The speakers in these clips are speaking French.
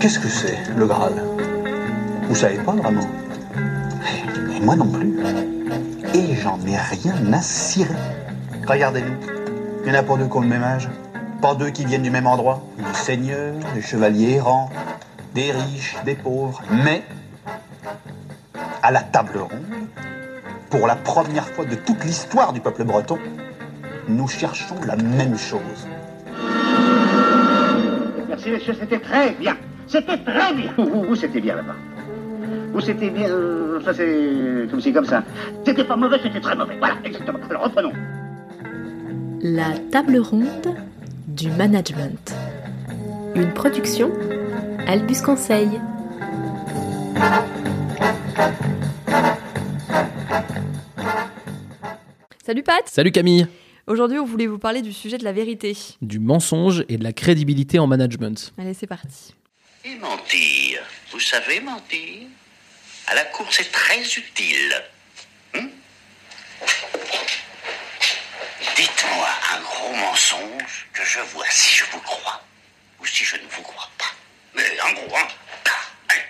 Qu'est-ce que c'est, le Graal? Vous savez pas vraiment? Et moi non plus. Et j'en ai rien à cirer. Regardez-nous. Il y en a pas deux qui ont le même âge. Pas deux qui viennent du même endroit. Des seigneurs, des chevaliers errants, des riches, des pauvres. Mais, à la table ronde, pour la première fois de toute l'histoire du peuple breton, nous cherchons la même chose. Merci, monsieur, c'était très bien. C'était très bien. Vous, vous, c'était bien là-bas? Vous, c'était bien. euh, Ça, c'est comme ci, comme ça. C'était pas mauvais, c'était très mauvais. Voilà, exactement. Alors, reprenons. La table ronde du management. Une production Albus Conseil. Salut Pat Salut Camille Aujourd'hui, on voulait vous parler du sujet de la vérité. Du mensonge et de la crédibilité en management. Allez, c'est parti. Et mentir. Vous savez mentir? À la cour, c'est très utile. Hein? Dites-moi un gros mensonge que je vois si je vous crois ou si je ne vous crois pas. Mais un gros, hein Allez.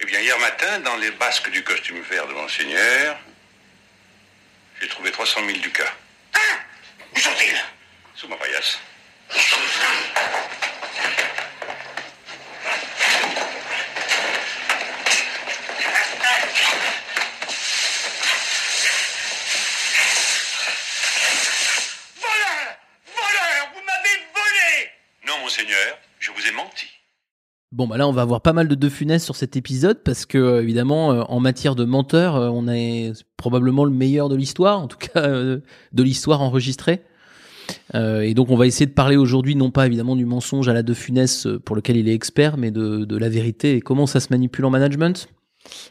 Eh bien, hier matin, dans les basques du costume vert de Monseigneur, j'ai trouvé 300 000 ducats. Hein Où sont-ils Sous ma paillasse. Monseigneur, je vous ai menti. Bon bah là on va avoir pas mal de deux funestes sur cet épisode parce que euh, évidemment euh, en matière de menteur euh, on est probablement le meilleur de l'histoire en tout cas de l'histoire enregistrée et donc on va essayer de parler aujourd'hui non pas évidemment du mensonge à la de Funès pour lequel il est expert mais de la vérité et comment ça se manipule en management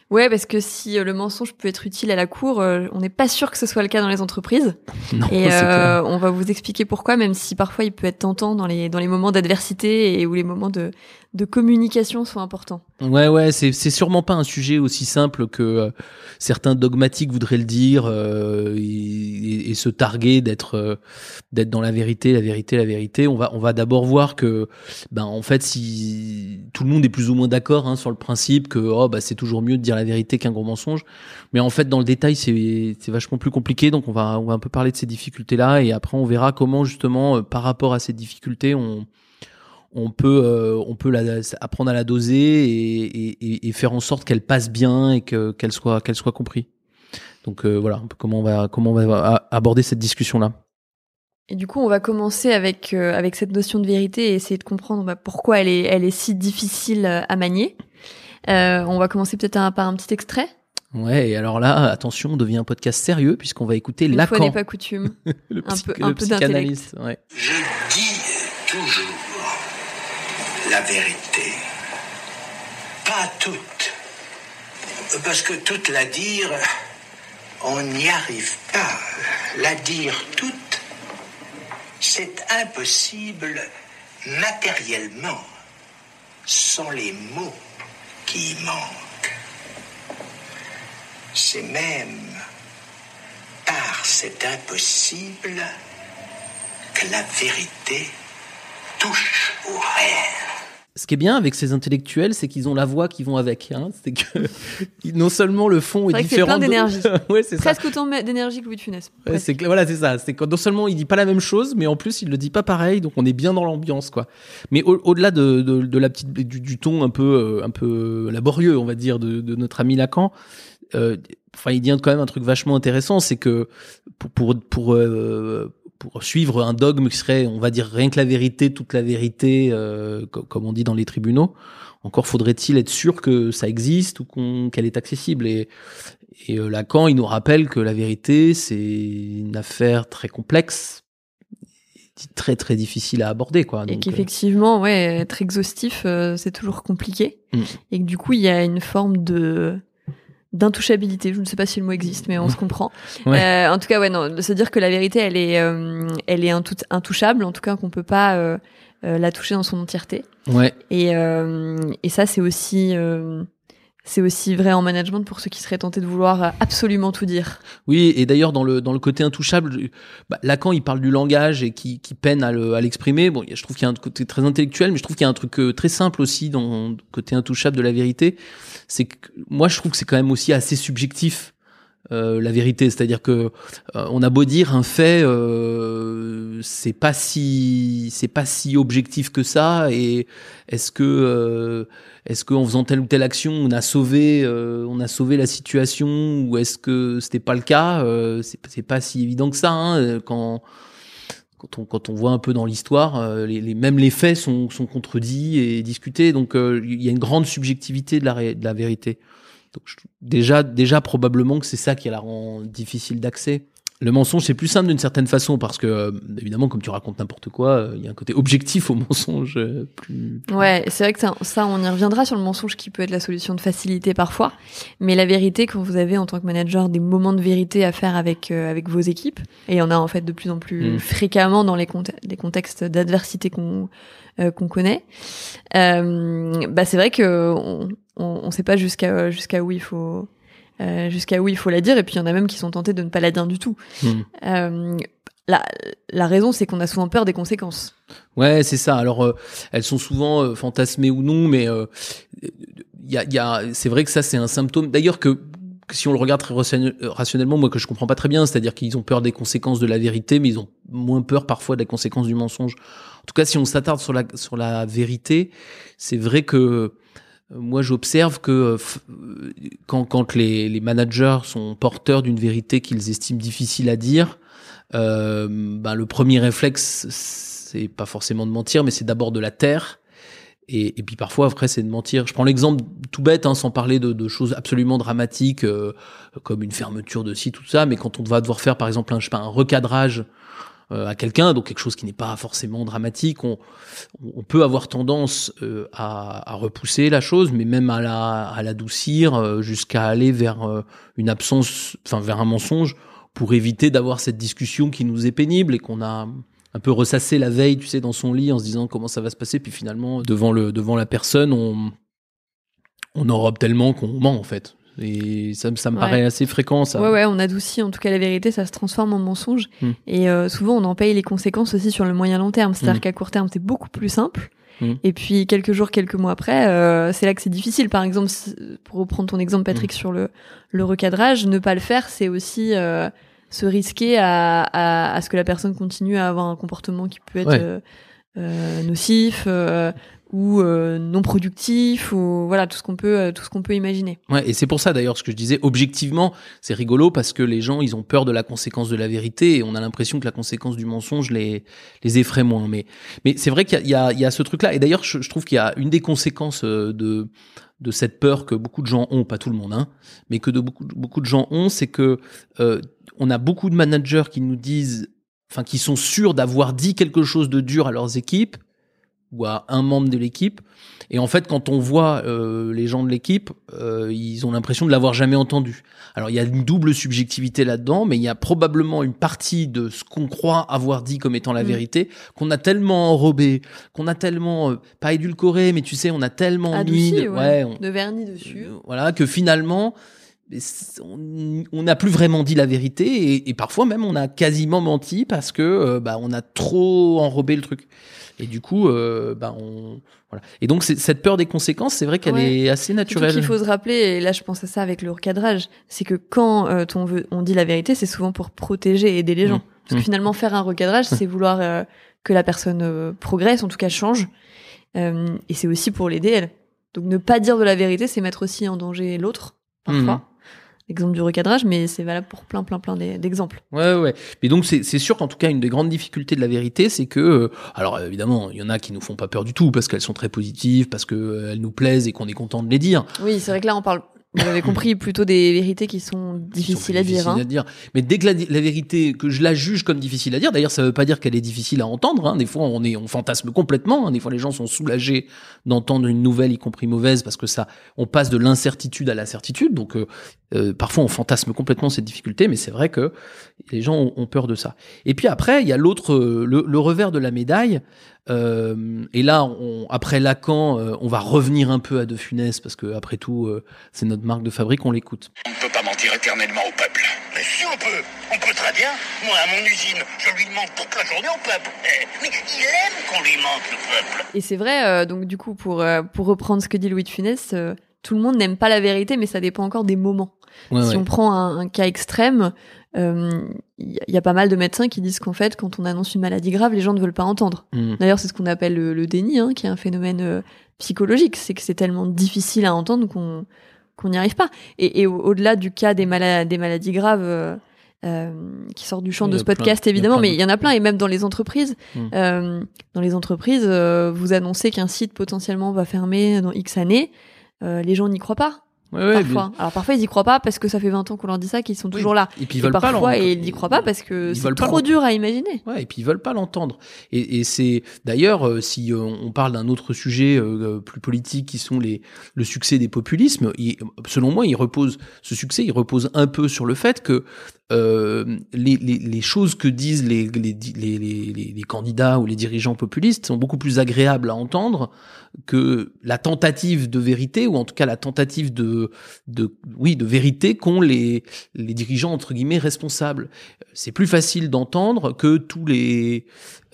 Ouais, parce que si euh, le mensonge peut être utile à la cour, euh, on n'est pas sûr que ce soit le cas dans les entreprises. non Et euh, on va vous expliquer pourquoi, même si parfois il peut être tentant dans les, dans les moments d'adversité et où les moments de, de communication sont importants. Ouais, ouais, c'est c'est sûrement pas un sujet aussi simple que euh, certains dogmatiques voudraient le dire euh, et, et- se targuer d'être euh, d'être dans la vérité, la vérité, la vérité. On va on va d'abord voir que ben en fait si tout le monde est plus ou moins d'accord hein, sur le principe que oh bah c'est toujours mieux de dire la vérité qu'un gros mensonge, mais en fait dans le détail c'est c'est vachement plus compliqué. Donc on va on va un peu parler de ces difficultés là et après on verra comment justement euh, par rapport à ces difficultés on on peut euh, on peut la, apprendre à la doser et, et, et faire en sorte qu'elle passe bien et que qu'elle soit qu'elle soit compris. Donc euh, voilà un peu comment on va comment on va aborder cette discussion là. Et du coup, on va commencer avec, euh, avec cette notion de vérité et essayer de comprendre bah, pourquoi elle est, elle est si difficile à manier. Euh, on va commencer peut-être un- par un petit extrait. Ouais et alors là attention on devient un podcast sérieux puisqu'on va écouter Une fois Lacan n'est pas coutume. le, un peu- le un peu psychanalyste. Ouais. Je dis toujours la vérité. Pas toute. Parce que toute la dire, on n'y arrive pas. La dire toute, c'est impossible matériellement, sans les mots qui y manquent. C'est même par cet impossible que la vérité touche au réel. Ce qui est bien avec ces intellectuels, c'est qu'ils ont la voix qui vont avec. Hein. C'est que non seulement le fond est, c'est différent. plein d'énergie. ouais, c'est ça. Presque autant d'énergie que Louis de Funès. Ouais, c'est voilà, c'est ça. C'est que non seulement il dit pas la même chose, mais en plus il le dit pas pareil, donc on est bien dans l'ambiance, quoi. Mais au- au-delà de, de, de la petite du, du ton un peu euh, un peu laborieux, on va dire, de, de notre ami Lacan, euh, enfin il dit quand même un truc vachement intéressant, c'est que pour pour pour, euh, pour suivre un dogme qui serait, on va dire rien que la vérité, toute la vérité, euh, co- comme on dit dans les tribunaux. Encore faudrait-il être sûr que ça existe ou qu'elle est accessible. Et, et euh, Lacan, il nous rappelle que la vérité, c'est une affaire très complexe, très très difficile à aborder, quoi. Et Donc, qu'effectivement, ouais, être exhaustif, euh, c'est toujours compliqué. Mm. Et que du coup, il y a une forme de d'intouchabilité. Je ne sais pas si le mot existe, mais on se comprend. Ouais. Euh, en tout cas, ouais, non, de se dire que la vérité, elle est, euh, elle est intou- intouchable. En tout cas, qu'on peut pas euh, euh, la toucher dans son entièreté. Ouais. Et, euh, et ça, c'est aussi, euh, c'est aussi vrai en management pour ceux qui seraient tentés de vouloir absolument tout dire. Oui, et d'ailleurs dans le dans le côté intouchable, bah, Lacan il parle du langage et qui, qui peine à l'exprimer. Bon, je trouve qu'il y a un côté très intellectuel, mais je trouve qu'il y a un truc euh, très simple aussi dans le côté intouchable de la vérité. C'est que moi je trouve que c'est quand même aussi assez subjectif. Euh, la vérité, c'est-à-dire que euh, on a beau dire un fait, euh, c'est pas si c'est pas si objectif que ça. Et est-ce que euh, est-ce qu'en faisant telle ou telle action, on a sauvé, euh, on a sauvé la situation, ou est-ce que c'était pas le cas C'est pas si évident que ça. Hein, quand quand on, quand on voit un peu dans l'histoire, les, les, même les faits sont, sont contredits et discutés. Donc il y a une grande subjectivité de la, de la vérité. Donc, déjà, déjà probablement que c'est ça qui la rend difficile d'accès. Le mensonge, c'est plus simple d'une certaine façon parce que, euh, évidemment, comme tu racontes n'importe quoi, euh, il y a un côté objectif au mensonge euh, plus. Ouais, c'est vrai que ça, ça, on y reviendra sur le mensonge qui peut être la solution de facilité parfois. Mais la vérité, quand vous avez en tant que manager des moments de vérité à faire avec euh, avec vos équipes, et il y en a en fait de plus en plus Mm. fréquemment dans les, conte- les contextes d'adversité qu'on qu'on connaît, bah c'est vrai que on, on, on sait pas jusqu'à jusqu'à où il faut euh, jusqu'à où il faut la dire. Et puis il y en a même qui sont tentés de ne pas la dire du tout. Hmm. Euh, la, la raison, c'est qu'on a souvent peur des conséquences. Ouais, c'est ça. Alors, euh, elles sont souvent euh, fantasmées ou non, mais euh, y a, il y a, c'est vrai que ça, c'est un symptôme. D'ailleurs, que, que si on le regarde très rationnel- rationnellement, moi, que je comprends pas très bien, c'est-à-dire qu'ils ont peur des conséquences de la vérité, mais ils ont moins peur parfois des conséquences du mensonge. En tout cas, si on s'attarde sur la, sur la vérité, c'est vrai que moi, j'observe que euh, quand, quand les, les managers sont porteurs d'une vérité qu'ils estiment difficile à dire, euh, ben, le premier réflexe, c'est pas forcément de mentir, mais c'est d'abord de la taire. Et, et puis parfois, après, c'est de mentir. Je prends l'exemple tout bête, hein, sans parler de, de choses absolument dramatiques, euh, comme une fermeture de site, tout ça, mais quand on va devoir faire, par exemple, un, je sais pas, un recadrage à quelqu'un, donc quelque chose qui n'est pas forcément dramatique, on, peut avoir tendance euh, à, repousser la chose, mais même à la l'adoucir euh, jusqu'à aller vers euh, une absence, enfin vers un mensonge, pour éviter d'avoir cette discussion qui nous est pénible et qu'on a un peu ressassé la veille, tu sais, dans son lit en se disant comment ça va se passer, puis finalement devant le devant la personne, on on enrobe tellement qu'on ment en fait. Et ça, me- ça me Ouais. paraît assez fréquent ça. Ouais, ouais, on adoucit en tout cas la vérité, ça se transforme en mensonge. Mm. Et euh, souvent, on en paye les conséquences aussi sur le moyen long terme. C'est-à-dire Mm. qu'à court terme, c'est beaucoup plus simple. Mm. Et puis, quelques jours, quelques mois après, euh, c'est là que c'est difficile. Par exemple, pour reprendre ton exemple, Patrick, sur le, le recadrage, ne pas le faire, c'est aussi euh, se risquer à, à, à ce que la personne continue à avoir un comportement qui peut être Ouais. euh, euh, nocif euh, ou euh, non productif ou voilà tout ce qu'on peut euh, tout ce qu'on peut imaginer. Ouais, et c'est pour ça d'ailleurs ce que je disais, objectivement, c'est rigolo parce que les gens, ils ont peur de la conséquence de la vérité et on a l'impression que la conséquence du mensonge les, les effraie moins. Mais, mais c'est vrai qu'il y y, a, il y a ce truc-là. Et d'ailleurs, je, je trouve qu'il y a une des conséquences euh, de, de cette peur que beaucoup de gens ont, pas tout le monde, hein, mais que de beaucoup, beaucoup de gens ont, c'est que euh, on a beaucoup de managers qui nous disent, enfin, qui sont sûrs d'avoir dit quelque chose de dur à leurs équipes ou à un membre de l'équipe. Et en fait, quand on voit euh, les gens de l'équipe, euh, ils ont l'impression de l'avoir jamais entendu. Alors, il y a une double subjectivité là-dedans, mais il y a probablement une partie de ce qu'on croit avoir dit comme étant la Mm. vérité, qu'on a tellement enrobé, qu'on a tellement, euh, pas édulcoré, mais tu sais, on a tellement Adouci, mis... de- ouais, on- de vernis dessus. voilà, que finalement, on n'a plus vraiment dit la vérité et, et parfois même on a quasiment menti parce que euh, bah, on a trop enrobé le truc. Et du coup, euh, bah, on voilà. Et donc cette peur des conséquences, c'est vrai qu'elle Ouais. est assez naturelle. qu'il faut se rappeler, et là je pense à ça avec le recadrage, c'est que quand euh, on, veut, on dit la vérité, c'est souvent pour protéger et aider les gens. Mmh. Parce que Mmh. finalement, faire un recadrage, c'est vouloir que la personne progresse, en tout cas change. Et c'est aussi pour l'aider elle. Donc ne pas dire de la vérité, c'est mettre aussi en danger l'autre, parfois. Mhm. Exemple du recadrage, mais c'est valable pour plein, plein, plein d'e- d'exemples. Ouais, ouais. Mais donc, c'est sûr qu'en tout cas, une des grandes difficultés de la vérité, c'est que, euh, alors évidemment, il y en a qui nous font pas peur du tout parce qu'elles sont très positives, parce que euh, elles nous plaisent et qu'on est content de les dire. Oui, c'est vrai que là, on parle, vous avez compris, plutôt des vérités qui sont qui sont difficiles à dire. hein. Mais dès que la, la vérité, que je la juge comme difficile à dire, d'ailleurs, ça veut pas dire qu'elle est difficile à entendre. Hein. Des fois, on est, on fantasme complètement. hein. Des fois, les gens sont soulagés d'entendre une nouvelle, y compris mauvaise, parce que ça, on passe de l'incertitude à la certitude. Donc, euh, euh, parfois on fantasme complètement cette difficulté, mais c'est vrai que les gens ont, ont peur de ça. Et puis après, il y a l'autre, euh, le, le revers de la médaille. Euh, et là, on, après Lacan, euh, on va revenir un peu à De Funès parce que après tout, euh, c'est notre marque de fabrique, on l'écoute. On ne peut pas mentir éternellement au peuple. Mais si on peut, on peut très bien. Moi, à mon usine, je lui mente toute la journée au peuple. Eh, Mais il aime qu'on lui mente, le peuple. Et c'est vrai, euh, donc du coup, pour, euh, pour reprendre ce que dit Louis de Funès, euh, tout le monde n'aime pas la vérité, mais ça dépend encore des moments. Ouais, si ouais. on prend un, un cas extrême, euh, il y, a- il y a pas mal de médecins qui disent qu'en fait, quand on annonce une maladie grave, les gens ne veulent pas entendre. Mm. D'ailleurs, c'est ce qu'on appelle le, le déni, hein, qui est un phénomène euh, psychologique. C'est que c'est tellement difficile à entendre qu'on qu'on n'y arrive pas. Et, et au- au-delà du cas des, mala- des maladies graves euh, euh, qui sortent du champ de ce podcast, évidemment, mais il y en a plein, et même dans les entreprises. Mm. Euh, dans les entreprises, euh, vous annoncez qu'un site potentiellement va fermer dans X années. euh, les gens n'y croient pas Ouais, ouais, parfois. Alors parfois ils y croient pas parce que ça fait 20 ans qu'on leur dit ça qu'ils sont Oui. toujours là. Et puis ils Et veulent pas parfois l'en- ils n'y croient pas parce que c'est pas trop dur à imaginer. Ouais, et puis ils veulent pas l'entendre. Et, et c'est d'ailleurs, euh, si euh, on parle d'un autre sujet euh, plus politique, qui sont les le succès des populismes, il- selon moi, il repose ce succès, il repose un peu sur le fait que euh, les, les, les choses que disent les candidats ou les dirigeants populistes sont beaucoup plus agréables à entendre que la tentative de vérité ou en tout cas la tentative de de oui de vérité qu'ont les dirigeants entre guillemets responsables. C'est plus facile d'entendre que tous les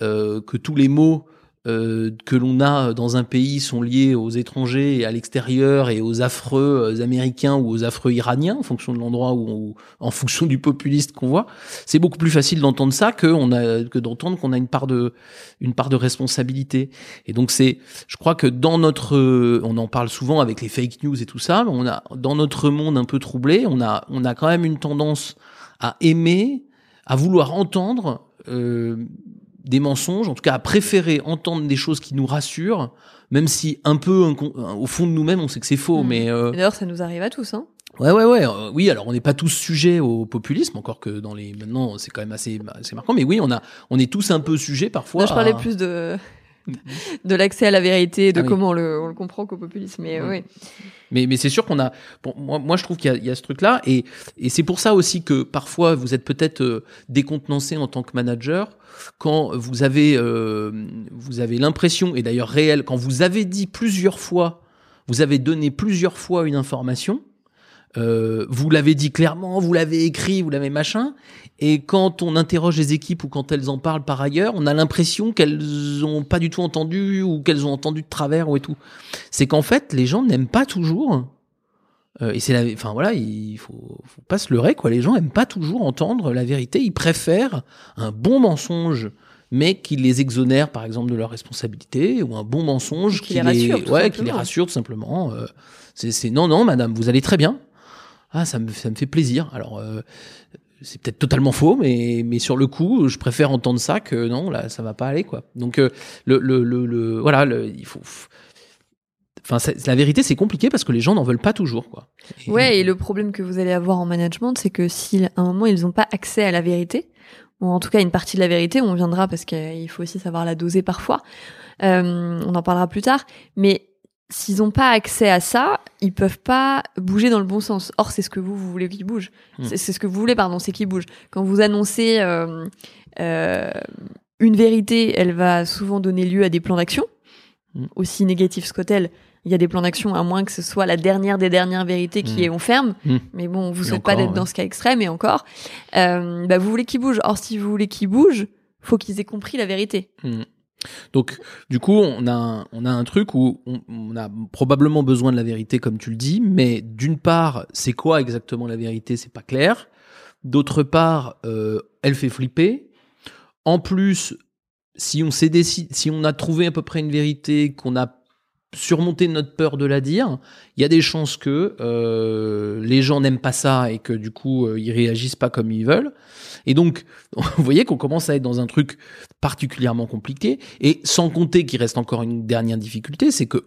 euh, que tous les mots euh, que l'on a dans un pays sont liés aux étrangers et à l'extérieur et aux affreux euh, américains ou aux affreux iraniens en fonction de l'endroit ou en fonction du populiste qu'on voit. C'est beaucoup plus facile d'entendre ça que on a que d'entendre qu'on a une part de une part de responsabilité. Et donc c'est je crois que dans notre on en parle souvent avec les fake news et tout ça on a dans notre monde un peu troublé on a on a quand même une tendance à aimer à vouloir entendre euh, des mensonges, en tout cas à préférer entendre des choses qui nous rassurent, même si un peu incon- au fond de nous-mêmes on sait que c'est faux, Mm. mais euh, D'ailleurs ça nous arrive à tous. Hein. ouais ouais ouais, euh, oui alors on n'est pas tous sujets au populisme, encore que dans les maintenant c'est quand même assez assez marquant, mais oui on a on est tous un peu sujets parfois. Là, je parlais à- plus de de l'accès à la vérité, de Ah oui. comment on le, on le comprend qu'au populisme. Mais oui. Mais, mais c'est sûr qu'on a. Bon, moi, moi, je trouve qu'il y y a ce truc-là, et, et c'est pour ça aussi que parfois vous êtes peut-être euh, décontenancé en tant que manager quand vous avez euh, vous avez l'impression, et d'ailleurs réel, quand vous avez dit plusieurs fois, vous avez donné plusieurs fois une information. Euh, vous l'avez dit clairement, vous l'avez écrit, vous l'avez machin, et quand on interroge les équipes ou quand elles en parlent par ailleurs, on a l'impression qu'elles ont pas du tout entendu ou qu'elles ont entendu de travers ou et tout. C'est qu'en fait les gens n'aiment pas toujours euh, et c'est la enfin voilà il faut, faut pas se leurrer quoi. Les gens aiment pas toujours entendre la vérité. Ils préfèrent un bon mensonge mais qui les exonère par exemple de leur responsabilité ou un bon mensonge Qui les rassure, tout ouais qui les rassure tout simplement. Euh, c'est c'est non non madame vous allez très bien ah ça me ça me fait plaisir alors euh, c'est peut-être totalement faux, mais, mais sur le coup, je préfère entendre ça que non, là, ça va pas aller, quoi. Donc, euh, le, le, le, le- voilà, le, il faut. Enfin, la vérité, c'est compliqué parce que les gens n'en veulent pas toujours, quoi. Et- Ouais, et le problème que vous allez avoir en management, c'est que si à un moment ils n'ont pas accès à la vérité, ou en tout cas une partie de la vérité, on viendra parce qu'il faut aussi savoir la doser parfois, euh, on en parlera plus tard, mais s'ils n'ont pas accès à ça, ils peuvent pas bouger dans le bon sens. Or, c'est ce que vous, vous voulez qu'ils bougent. Hmm. C'est ce que vous voulez, pardon, c'est qu'ils bougent. Quand vous annoncez euh, euh, une vérité, elle va souvent donner lieu à des plans d'action, Hmm. aussi négatifs soit-elle. Il y a des plans d'action, à moins que ce soit la dernière des dernières vérités qui Hmm. est on ferme. Mais bon, vous Et souhaitez pas d'être ouais. dans ce cas extrême, et encore. Euh, bah, vous voulez qu'ils bougent. Or, si vous voulez qu'ils bougent, faut qu'ils aient compris la vérité. Donc, du coup, on a, un- on a un truc où on, a probablement besoin de la vérité, comme tu le dis, mais d'une part, c'est quoi exactement la vérité? C'est pas clair. D'autre part, euh, elle fait flipper. En plus, si on si on a trouvé à peu près une vérité, qu'on a surmonté notre peur de la dire, il y a des chances que euh, les gens n'aiment pas ça et que du coup euh, ils réagissent pas comme ils veulent. Et donc, vous voyez qu'on commence à être dans un truc particulièrement compliqué. Et sans compter qu'il reste encore une dernière difficulté, c'est que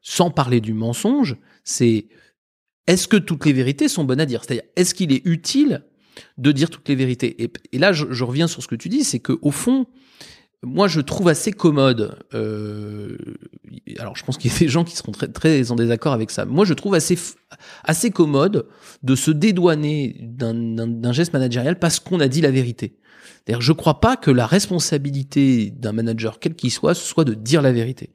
sans parler du mensonge, c'est est-ce que toutes les vérités sont bonnes à dire? C'est-à-dire, est-ce qu'il est utile de dire toutes les vérités? Et, là, je reviens sur ce que tu dis, c'est que au fond, moi, je trouve assez commode. euh, alors, je pense qu'il y a des gens qui seront très, très en désaccord avec ça. Moi, je trouve assez, assez commode de se dédouaner d'un- geste managérial parce qu'on a dit la vérité. D'ailleurs, je crois pas que la responsabilité d'un manager, quel qu'il soit, soit de dire la vérité.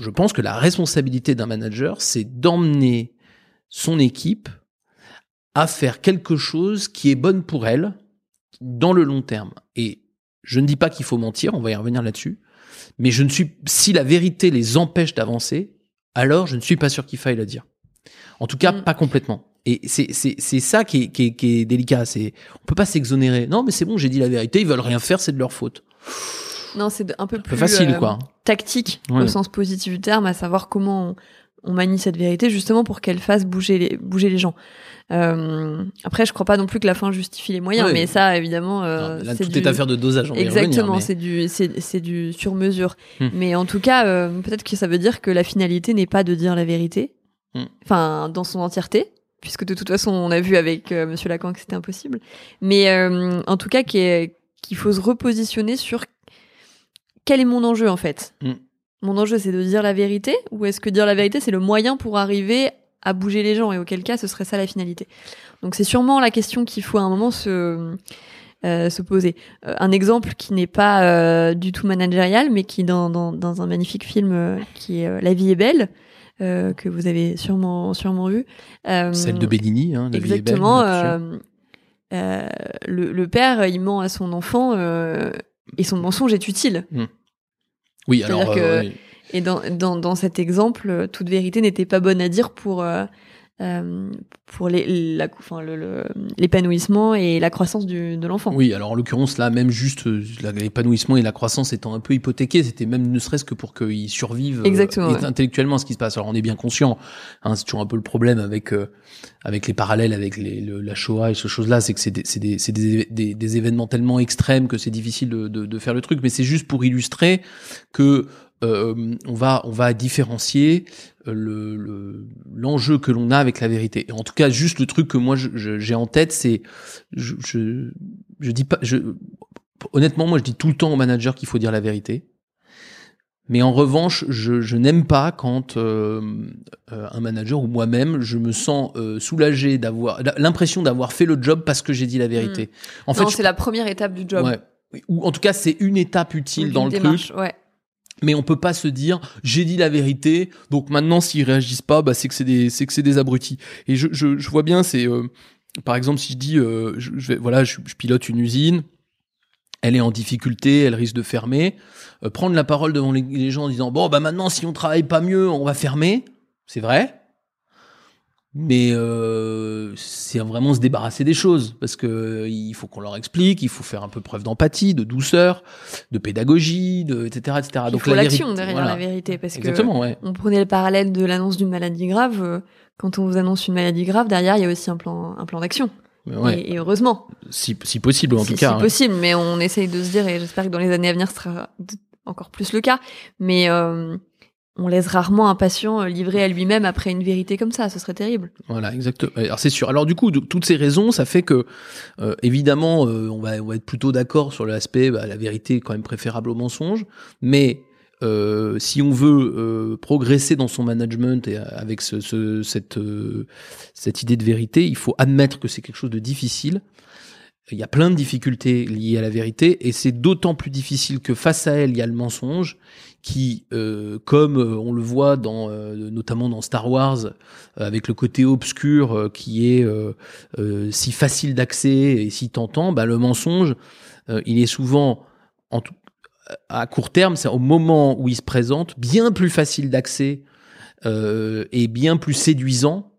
Je pense que la responsabilité d'un manager, c'est d'emmener son équipe à faire quelque chose qui est bonne pour elle dans le long terme. Et je ne dis pas qu'il faut mentir, on va y revenir là-dessus, mais je ne suis si la vérité les empêche d'avancer, alors je ne suis pas sûr qu'il faille la dire. En tout cas, Mm. pas complètement. Et c'est c'est c'est ça qui est, qui est, qui est délicat. C'est on peut pas s'exonérer. Non, mais c'est bon, j'ai dit la vérité. Ils veulent rien faire, c'est de leur faute. Non, c'est un peu plus facile, euh, quoi. tactique Ouais. au sens positif du terme, à savoir comment on, on manie cette vérité justement pour qu'elle fasse bouger les, bouger les gens. Euh, après, je crois pas non plus que la fin justifie les moyens, mais ça, évidemment, euh, c'est tout du... est affaire de dosage. On Exactement, mais- c'est du c'est du sur mesure. Hmm. Mais en tout cas, euh, peut-être que ça veut dire que la finalité n'est pas de dire la vérité, Hmm. enfin dans son entièreté, puisque de toute façon on a vu avec euh, Monsieur Lacan que c'était impossible. Mais en tout cas, qu'il faut se repositionner sur quel est mon enjeu en fait. Hmm. Mon enjeu c'est de dire la vérité, ou est-ce que dire la vérité c'est le moyen pour arriver à bouger les gens et auquel cas ce serait ça la finalité. Donc c'est sûrement la question qu'il faut à un moment se euh, se poser. Euh, un exemple qui n'est pas euh, du tout managérial, mais qui dans, dans, dans un magnifique film qui est La vie est belle, que vous avez sûrement sûrement vu. Celle de Bellini. Hein, La vie est belle, Exactement. le, le père, il ment à son enfant et son mensonge est utile. oui, c'est-à-dire alors. que- ouais. Et dans, dans, dans cet exemple, euh, toute vérité n'était pas bonne à dire pour, euh, euh, pour les- la- enfin, le- le- l'épanouissement et la croissance du, de l'enfant. Oui, alors en l'occurrence, là, même juste euh, l'épanouissement et la croissance étant un peu hypothéqués, c'était même ne serait-ce que pour qu'ils survivent Exactement, ouais. intellectuellement à ce qui se passe. Alors on est bien conscient, hein, c'est toujours un peu le problème avec euh, avec les parallèles avec les, le- la Shoah et ces choses-là, c'est que c'est des, c'est des, c'est des, des- des événements tellement extrêmes que c'est difficile de, de, de faire le truc, mais c'est juste pour illustrer que euh, on va on va différencier euh, le le- l'enjeu que l'on a avec la vérité. Et en tout cas, juste le truc que moi je- je- j'ai en tête, c'est je, je je dis pas je honnêtement moi je dis tout le temps aux managers qu'il faut dire la vérité. Mais en revanche, je, je n'aime pas quand euh, euh, un manager ou moi-même, je me sens euh, soulagé d'avoir l'impression d'avoir fait le job parce que j'ai dit la vérité. En non, je- c'est la première étape du job. ouais. Ou en tout cas, c'est une étape utile Une dans le démarche, truc. Ouais. Mais on peut pas se dire j'ai dit la vérité, donc maintenant s'ils réagissent pas, bah c'est que c'est des c'est que c'est des abrutis. Et je, je, vois bien, c'est euh, par exemple si je dis euh, je, voilà je, je pilote une usine, elle est en difficulté, elle risque de fermer, euh, prendre la parole devant les, les gens en disant bon bah maintenant si on travaille pas mieux on va fermer, c'est vrai. Mais euh, c'est vraiment se débarrasser des choses parce que il faut qu'on leur explique, il faut faire un peu preuve d'empathie, de douceur, de pédagogie, de etc etc. Il Donc faut la l'action vérité- derrière voilà. la vérité parce que Exactement, ouais. on prenait le parallèle de l'annonce d'une maladie grave. euh, Quand on vous annonce une maladie grave, derrière il y a aussi un plan, un plan d'action. Ouais, Et, et heureusement, si, si possible en si, tout cas. si ouais. possible. Mais on essaye de se dire, et j'espère que dans les années à venir, ce sera encore plus le cas. Mais euh, on laisse rarement un patient euh, livré à lui-même après une vérité comme ça. Ce serait terrible. Voilà, exactement. Alors c'est sûr. Alors du coup, toutes ces raisons, ça fait que euh, évidemment, euh, on va on va être plutôt d'accord sur l'aspect, bah, la vérité est quand même préférable au mensonge, mais euh, si on veut euh, progresser dans son management et euh, avec ce, ce- cette cette idée de vérité, il faut admettre que c'est quelque chose de difficile. Il y a plein de difficultés liées à la vérité et c'est d'autant plus difficile que face à elle, il y a le mensonge qui, euh, comme euh, on le voit dans, euh, notamment dans Star Wars, avec le côté obscur qui est si facile d'accès et si tentant, bah, le mensonge, il est souvent, à court terme, c'est au moment où il se présente, bien plus facile d'accès et bien plus séduisant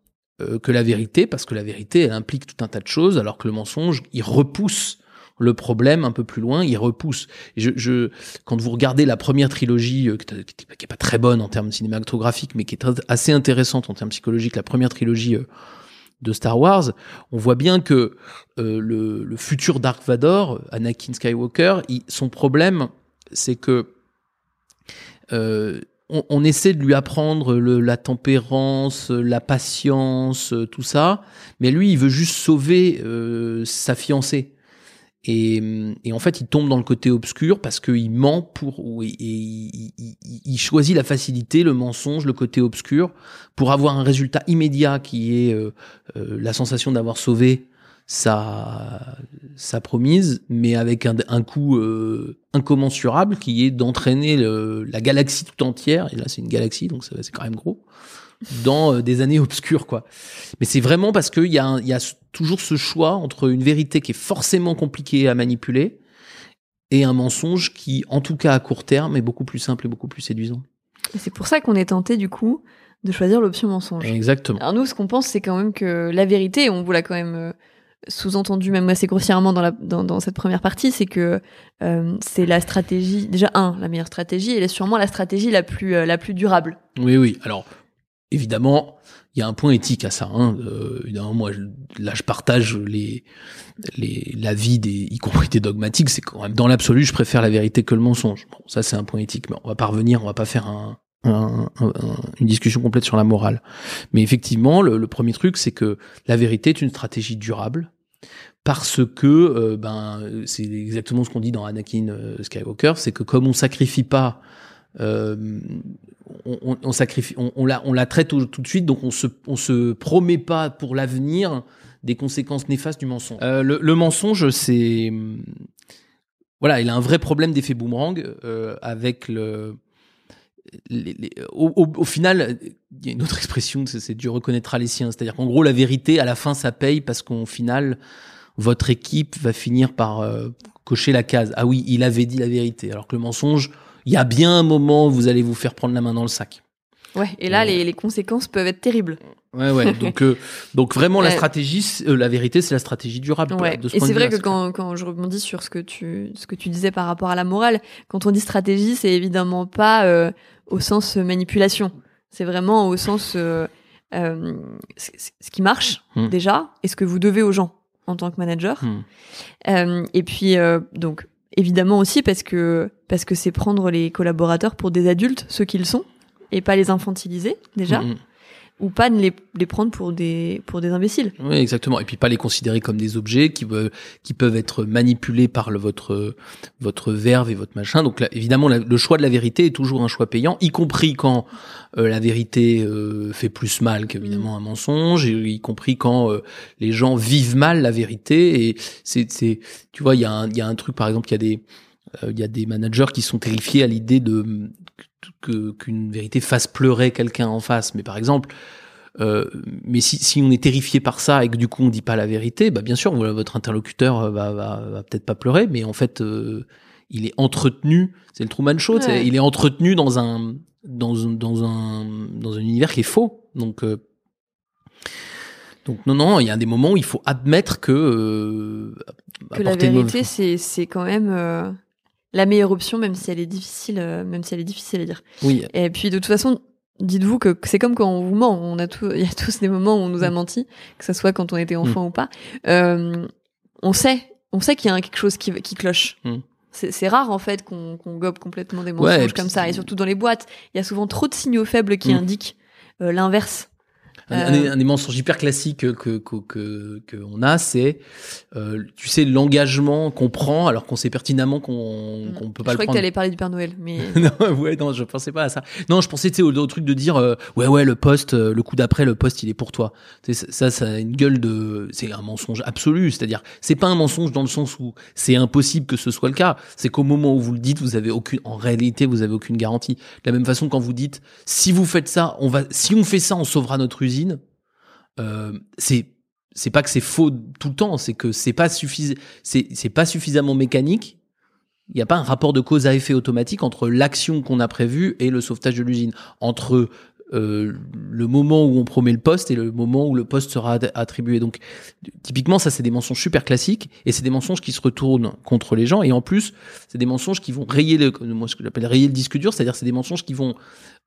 que la vérité, parce que la vérité, elle implique tout un tas de choses, alors que le mensonge, il repousse le problème un peu plus loin, il repousse. Je, je, quand vous regardez la première trilogie, euh, qui est- qui est pas très bonne en termes cinématographiques, mais qui est assez intéressante en termes psychologiques, la première trilogie euh, de Star Wars, on voit bien que euh, le, le futur Dark Vador, Anakin Skywalker, il- son problème, c'est que euh, on, on essaie de lui apprendre le, la tempérance, la patience, euh, tout ça, mais lui, il veut juste sauver euh, sa fiancée. Et, et en fait, il tombe dans le côté obscur parce qu'il ment pour ou- et, il, il- il- il choisit la facilité, le mensonge, le côté obscur pour avoir un résultat immédiat qui est euh, euh, la sensation d'avoir sauvé sa sa promise, mais avec un, un coût euh, incommensurable qui est d'entraîner la galaxie tout entière. Et là, c'est une galaxie, donc c'est quand même gros dans euh, des années obscures, quoi. Mais c'est vraiment parce qu'il y a, un- y a toujours ce choix entre une vérité qui est forcément compliquée à manipuler et un mensonge qui, en tout cas à court terme, est beaucoup plus simple et beaucoup plus séduisant. Et c'est pour ça qu'on est tenté, du coup, de choisir l'option mensonge. Exactement. Alors nous, ce qu'on pense, c'est quand même que la vérité, on vous l'a quand même euh, sous-entendu, même assez grossièrement dans, la, dans, cette première partie, c'est que euh, c'est la stratégie, déjà, un, la meilleure stratégie, et sûrement la stratégie la plus, euh, la plus durable. Oui, oui. Alors, évidemment, il y a un point éthique à ça. Hein. Euh, évidemment, moi, je- là, je partage les, les, l'avis des, y compris des dogmatiques. C'est quand même, dans l'absolu, je préfère la vérité que le mensonge. Bon, ça, c'est un point éthique. Mais on va pas revenir, on va pas faire un, un- un- un- une discussion complète sur la morale. Mais effectivement, le, premier truc, c'est que la vérité est une stratégie durable. Parce que euh, ben c'est exactement ce qu'on dit dans Anakin euh, Skywalker, c'est que comme on sacrifie pas euh, on, sacrifie, on, la, on la traite tout de suite, donc on se, on se promet pas pour l'avenir des conséquences néfastes du mensonge. Le, mensonge, c'est voilà, il a un vrai problème d'effet boomerang avec le. Au, au- au final, il y a une autre expression, c'est c'est Dieu reconnaîtra les siens. C'est-à-dire qu'en gros, la vérité, à la fin, ça paye parce qu'au final, votre équipe va finir par euh, cocher la case. Ah oui, il avait dit la vérité. Alors que le mensonge, il y a bien un moment où vous allez vous faire prendre la main dans le sac. Ouais, et là, les, les conséquences peuvent être terribles. Ouais, ouais. donc, euh, donc vraiment, la Ouais. stratégie, euh, la vérité, c'est la stratégie durable. Ouais. de ce Et c'est vrai que quand, quand je rebondis sur ce que tu ce que tu disais par rapport à la morale, quand on dit stratégie, c'est évidemment pas euh, au sens euh, manipulation. C'est vraiment au sens euh, euh, ce qui marche Hmm. déjà et ce que vous devez aux gens en tant que manager. Hmm. Euh, et puis euh, donc évidemment aussi parce que parce que c'est prendre les collaborateurs pour des adultes, ceux qu'ils sont, et pas les infantiliser déjà, Mhm. ou pas ne les, les prendre pour des pour des imbéciles. Oui, exactement. Et puis pas les considérer comme des objets qui, peuvent- qui peuvent être manipulés par le, votre, votre verve et votre machin. Donc là, évidemment, la- le choix de la vérité est toujours un choix payant, y compris quand euh, la vérité euh, fait plus mal qu'évidemment un mensonge, et y compris quand euh, les gens vivent mal la vérité. Et c'est, c'est, tu vois, il y, a un- il y a un truc, par exemple, il y a des, euh, il y a des managers qui sont terrifiés à l'idée de que- qu'une vérité fasse pleurer quelqu'un en face. Mais par exemple, euh, mais si, si on est terrifié par ça et que du coup on dit pas la vérité, bah bien sûr, voilà, votre interlocuteur euh, va, va, va peut-être pas pleurer, mais en fait, euh, il est entretenu. C'est le Truman Show. Ouais. Il est entretenu dans un dans un dans un dans un univers qui est faux. Donc euh, donc non non, il y a des moments où il faut admettre que euh, que la vérité c'est c'est quand même euh, la meilleure option même si elle est difficile euh, même si elle est difficile à dire. Oui, et puis de toute façon dites-vous que c'est comme quand on vous ment. On a tout il y a tous des moments où on nous a menti que ce soit quand on était enfant Mm. ou pas. Euh, on sait on sait qu'il y a quelque chose qui qui cloche. Mm. c'est rare en fait qu'on gobe complètement des mensonges comme ça. Et surtout dans les boîtes il y a souvent trop de signaux faibles qui Mm. indiquent euh, l'inverse Un, un Euh, des- un des mensonges hyper classiques que que que, que on a, c'est euh, tu sais l'engagement qu'on prend alors qu'on sait pertinemment qu'on qu'on peut pas je le croyais que prendre. tu allais parler du Père Noël mais non, ouais, non, je pensais pas à ça. Non, je pensais tu sais au, au truc de dire euh, ouais ouais le poste euh, le coup d'après le poste il est pour toi. Ça ça a une gueule de c'est un mensonge absolu, c'est-à-dire c'est pas un mensonge dans le sens où c'est impossible que ce soit le cas, c'est qu'au moment où vous le dites, vous avez aucune en réalité, vous avez aucune garantie. De la même façon quand vous dites si vous faites ça, on va si on fait ça, on sauvera notre usine. Euh, c'est pas que c'est faux tout le temps, c'est que c'est pas c'est pas suffisamment mécanique. Il n'y a pas un rapport de cause à effet automatique entre l'action qu'on a prévue et le sauvetage de l'usine, entre euh, le moment où on promet le poste et le moment où le poste sera attribué. Donc, typiquement, ça, c'est des mensonges super classiques et c'est des mensonges qui se retournent contre les gens. Et en plus, c'est des mensonges qui vont rayer le, moi, ce que j'appelle rayer le disque dur, c'est-à-dire c'est des mensonges qui vont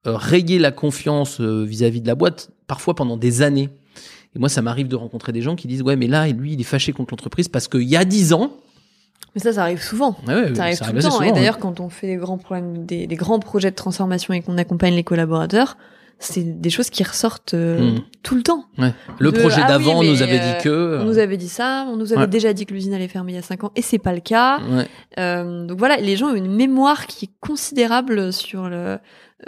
euh, rayer la confiance euh, vis-à-vis de la boîte, parfois pendant des années. Et moi, ça m'arrive de rencontrer des gens qui disent, ouais, mais là, lui, il est fâché contre l'entreprise parce qu'il y a dix ans, mais ça ça arrive souvent Ouais, ouais, Ça arrive ça tout arrive le temps. souvent, et d'ailleurs, quand on fait des grands problèmes, des, des grands projets de transformation et qu'on accompagne les collaborateurs, c'est des choses qui ressortent euh, Mm. tout le temps. Ouais. Le De, projet ah d'avant nous avait euh, dit que. On nous avait dit ça, on nous avait Ouais. déjà dit que l'usine allait fermer il y a cinq ans, et c'est pas le cas. Ouais. Euh, donc voilà, les gens ont une mémoire qui est considérable sur le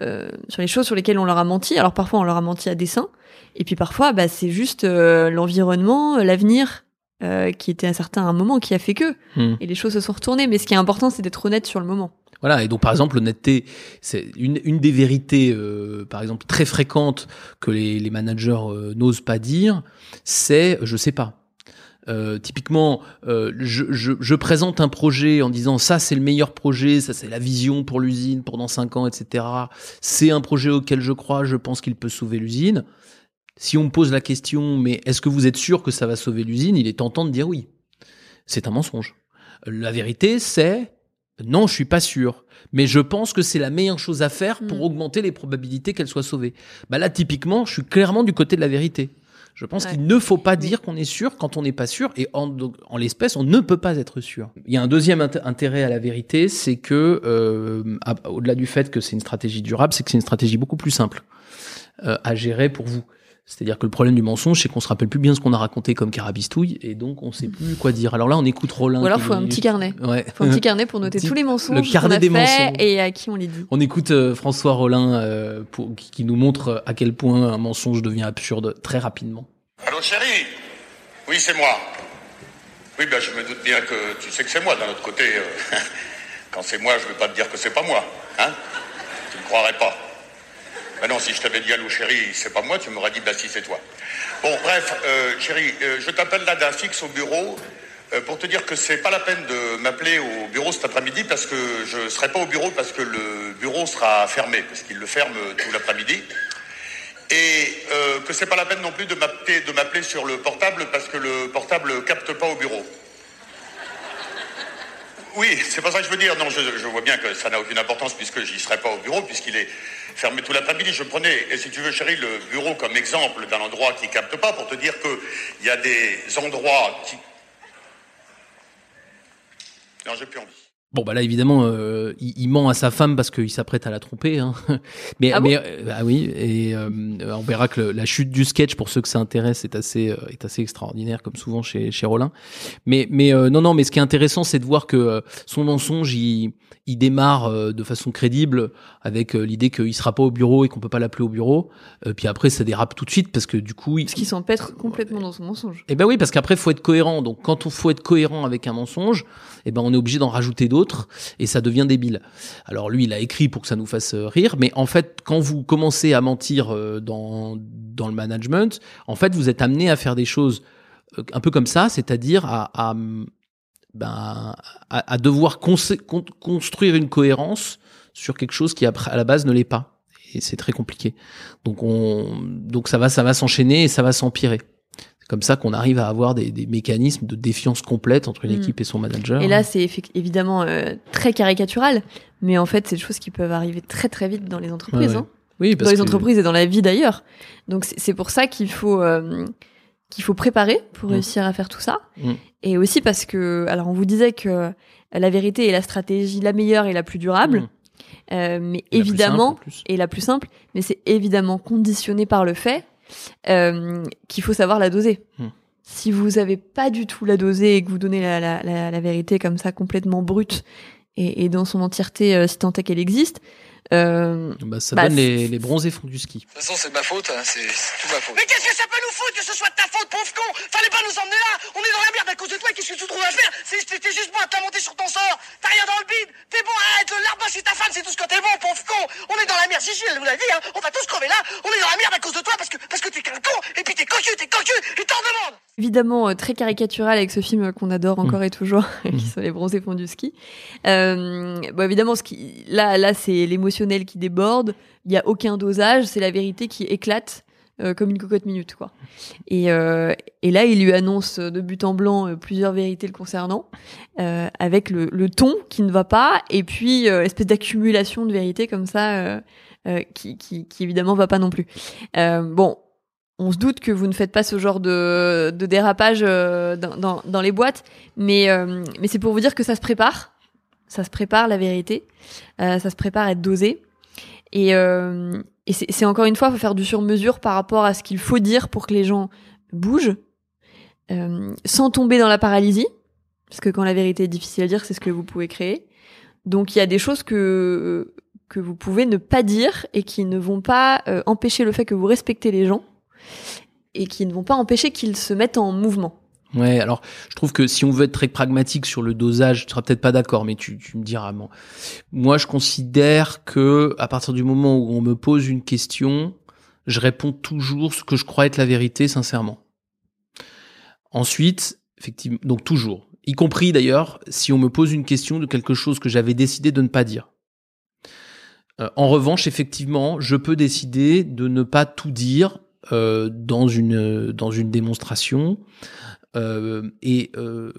euh, sur les choses sur lesquelles on leur a menti. Alors parfois on leur a menti à dessein, et puis parfois bah, c'est juste euh, l'environnement, euh, l'avenir euh, qui était à certains un moment qui a fait que Hmm. et les choses se sont retournées. Mais ce qui est important, c'est d'être honnête sur le moment. Voilà, et donc par exemple l'honnêteté, c'est une, une des vérités, euh, par exemple très fréquentes que les, les managers euh, n'osent pas dire, c'est je sais pas. Euh, typiquement, euh, je, je, je présente un projet en disant ça c'est le meilleur projet, ça c'est la vision pour l'usine pendant cinq ans, etc. C'est un projet auquel je crois, je pense qu'il peut sauver l'usine. Si on me pose la question, mais est-ce que vous êtes sûr que ça va sauver l'usine? Il est tentant de dire oui. C'est un mensonge. La vérité, c'est non, je suis pas sûr. Mais je pense que c'est la meilleure chose à faire pour Mm. augmenter les probabilités qu'elle soit sauvée. Bah là, typiquement, je suis clairement du côté de la vérité. Je pense Ouais. qu'il ne faut pas dire qu'on est sûr quand on n'est pas sûr, et en, donc, en l'espèce, on ne peut pas être sûr. Il y a un deuxième int- intérêt à la vérité, c'est que, euh, au-delà du fait que c'est une stratégie durable, c'est que c'est une stratégie beaucoup plus simple euh, à gérer pour vous. C'est-à-dire que le problème du mensonge, c'est qu'on se rappelle plus bien ce qu'on a raconté comme carabistouille, et donc on sait plus quoi dire. Alors là, on écoute Rollin. Ou alors faut un petit carnet. Ouais. Faut un petit carnet pour noter Petit- tous les mensonges le carnet qu'on a des fait mensonges. et à qui on les dit. On écoute euh, François Rollin euh, pour, qui, qui nous montre à quel point un mensonge devient absurde très rapidement. Allô chérie? Oui, c'est moi. Oui, ben je me doute bien que tu sais que c'est moi d'un autre côté. euh, quand c'est moi, je ne vais pas te dire que c'est pas moi. Hein? Tu ne croirais pas. Ben non, si je t'avais dit allô chérie, c'est pas moi, tu m'aurais dit bah si c'est toi. Bon, bref, euh, chérie, euh, je t'appelle là d'un fixe au bureau euh, pour te dire que c'est pas la peine de m'appeler au bureau cet après-midi parce que je serai pas au bureau parce que le bureau sera fermé, parce qu'il le ferme tout l'après-midi. Et que c'est pas la peine non plus de m'appeler, de m'appeler sur le portable parce que le portable capte pas au bureau. Oui, c'est pas ça que je veux dire. Non, je, vois bien que ça n'a aucune importance puisque j'y serai pas au bureau puisqu'il est fermé tout l'après-midi. Je prenais, et si tu veux, chérie, le bureau comme exemple d'un endroit qui capte pas pour te dire que il y a des endroits qui. Non, j'ai plus envie. Bon bah là évidemment euh, il, il ment à sa femme parce qu'il s'apprête à la tromper hein. mais Ah bon mais euh, ah oui et euh, on verra que le- la chute du sketch pour ceux que ça intéresse est assez euh, est assez extraordinaire comme souvent chez chez Rollin mais mais euh, non non mais ce qui est intéressant c'est de voir que son mensonge il il démarre de façon crédible avec l'idée qu'il sera pas au bureau et qu'on peut pas l'appeler au bureau Euh, puis après ça dérape tout de suite parce que du coup il, Parce qu'ils s'empêtrent complètement dans son mensonge. eh ben oui, parce qu'après, faut être cohérent. Donc, quand on faut être cohérent avec un mensonge, eh ben, on est obligé d'en rajouter d'autres et ça devient débile. Alors, lui, il a écrit pour que ça nous fasse euh, rire, mais en fait, quand vous commencez à mentir euh, dans, dans le management, en fait, vous êtes amené à faire des choses euh, un peu comme ça, c'est-à-dire à, à, ben, à, devoir construire une cohérence sur quelque chose qui, à la base, ne l'est pas. Et c'est très compliqué. Donc, on, donc ça va, ça va s'enchaîner et ça va s'empirer. C'est comme ça qu'on arrive à avoir des, des mécanismes de défiance complète entre une Mm. équipe et son manager. Et là, c'est effec- évidemment euh, très caricatural, mais en fait, c'est des choses qui peuvent arriver très très vite dans les entreprises. Ouais, ouais. hein. oui, parce dans les que- entreprises et dans la vie d'ailleurs. Donc c'est c'est pour ça qu'il faut euh, qu'il faut préparer pour Mm. réussir à faire tout ça. Mm. Et aussi parce que alors on vous disait que la vérité est la stratégie la meilleure et la plus durable, euh, mais Et la plus évidemment simple, et la plus simple, mais c'est évidemment conditionné par le fait euh, qu'il faut savoir la doser. Mm. Si vous avez pas du tout la doser et que vous donnez la, la, la, la vérité comme ça complètement brute et, et dans son entièreté, euh, si tant est qu'elle existe, euh, Bah, ça Bah, donne les, les bronzés fonds du ski. De toute façon, c'est de ma faute, hein, c'est tout ma faute. Mais qu'est-ce que ça peut nous foutre que ce soit de ta faute, pauvre con? Fallait pas nous emmener là. On est dans la merde à cause de toi, qu'est-ce que tu trouves à faire? C'était juste bon à te la monter sur ton sort. T'as rien dans le bide. T'es bon, arrête, le larbe c'est ta femme, c'est tout ce que t'es bon, pauvre con. On est dans la merde, Gigi, elle vous l'a dit, hein. On va tous crever là. On est dans la merde à cause de toi parce que, parce que t'es qu'un con. Et puis t'es cocu, t'es cocu Et t'en demandes. Évidemment euh, très caricatural avec ce film qu'on adore Mm. encore et toujours, qui sont les bronzés fonds du ski. Euh, bon, évidemment, ce qui, là, là, c'est qui déborde. Il y a aucun dosage, c'est la vérité qui éclate. euh, comme une cocotte minute quoi. Et, euh, là, il lui annonce de but en blanc euh, plusieurs vérités le concernant, euh, avec le, ton qui ne va pas, et puis euh, espèce d'accumulation de vérités comme ça, euh, euh, qui, qui, qui évidemment va pas non plus. Euh, bon, on se doute que vous ne faites pas ce genre de, dérapage euh, dans, les boîtes, euh, mais c'est pour vous dire que ça se prépare. Ça se prépare la vérité. Euh, ça se prépare à être dosé. Et, euh, c'est encore une fois, faut faire du sur-mesure par rapport à ce qu'il faut dire pour que les gens bougent, euh, sans tomber dans la paralysie, parce que quand la vérité est difficile à dire, c'est ce que vous pouvez créer. Donc il y a des choses que que vous pouvez ne pas dire et qui ne vont pas empêcher le fait que vous respectez les gens et qui ne vont pas empêcher qu'ils se mettent en mouvement. Ouais, alors je trouve que si on veut être très pragmatique sur le dosage, tu seras peut-être pas d'accord, mais tu, me diras. Bon. Moi, je considère que à partir du moment où on me pose une question, je réponds toujours ce que je crois être la vérité, sincèrement. Ensuite, effectivement, donc toujours, y compris d'ailleurs si on me pose une question de quelque chose que j'avais décidé de ne pas dire. Euh, en revanche, effectivement, je peux décider de ne pas tout dire euh, dans une dans une démonstration. Euh, et euh,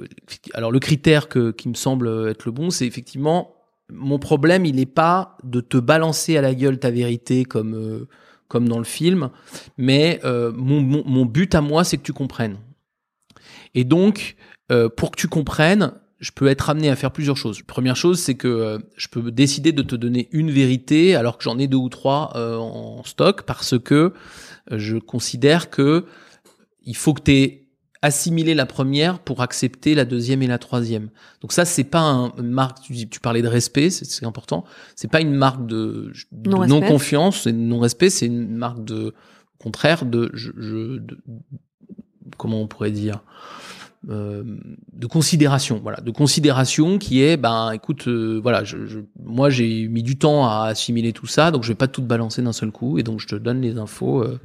alors le critère que, qui me semble être le bon, c'est effectivement mon problème, il n'est pas de te balancer à la gueule ta vérité comme euh, comme dans le film, mais euh, mon, mon, but à moi, c'est que tu comprennes. Et donc, euh, pour que tu comprennes, je peux être amené à faire plusieurs choses. Première chose, c'est que euh, je peux décider de te donner une vérité alors que j'en ai deux ou trois en stock parce que je considère que il faut que tu aies assimilé la première pour accepter la deuxième et la troisième. Donc ça, c'est pas un, une marque. Tu, dis- tu parlais de respect, c'est important. C'est pas une marque de, non confiance et non respect. C'est une marque de, au contraire, de, je, je- de- comment on pourrait dire, euh, de considération, voilà, de considération qui est, ben, écoute, euh, voilà, je, je- moi j'ai mis du temps à assimiler tout ça, donc je vais pas tout te balancer d'un seul coup, et donc je te donne les infos euh,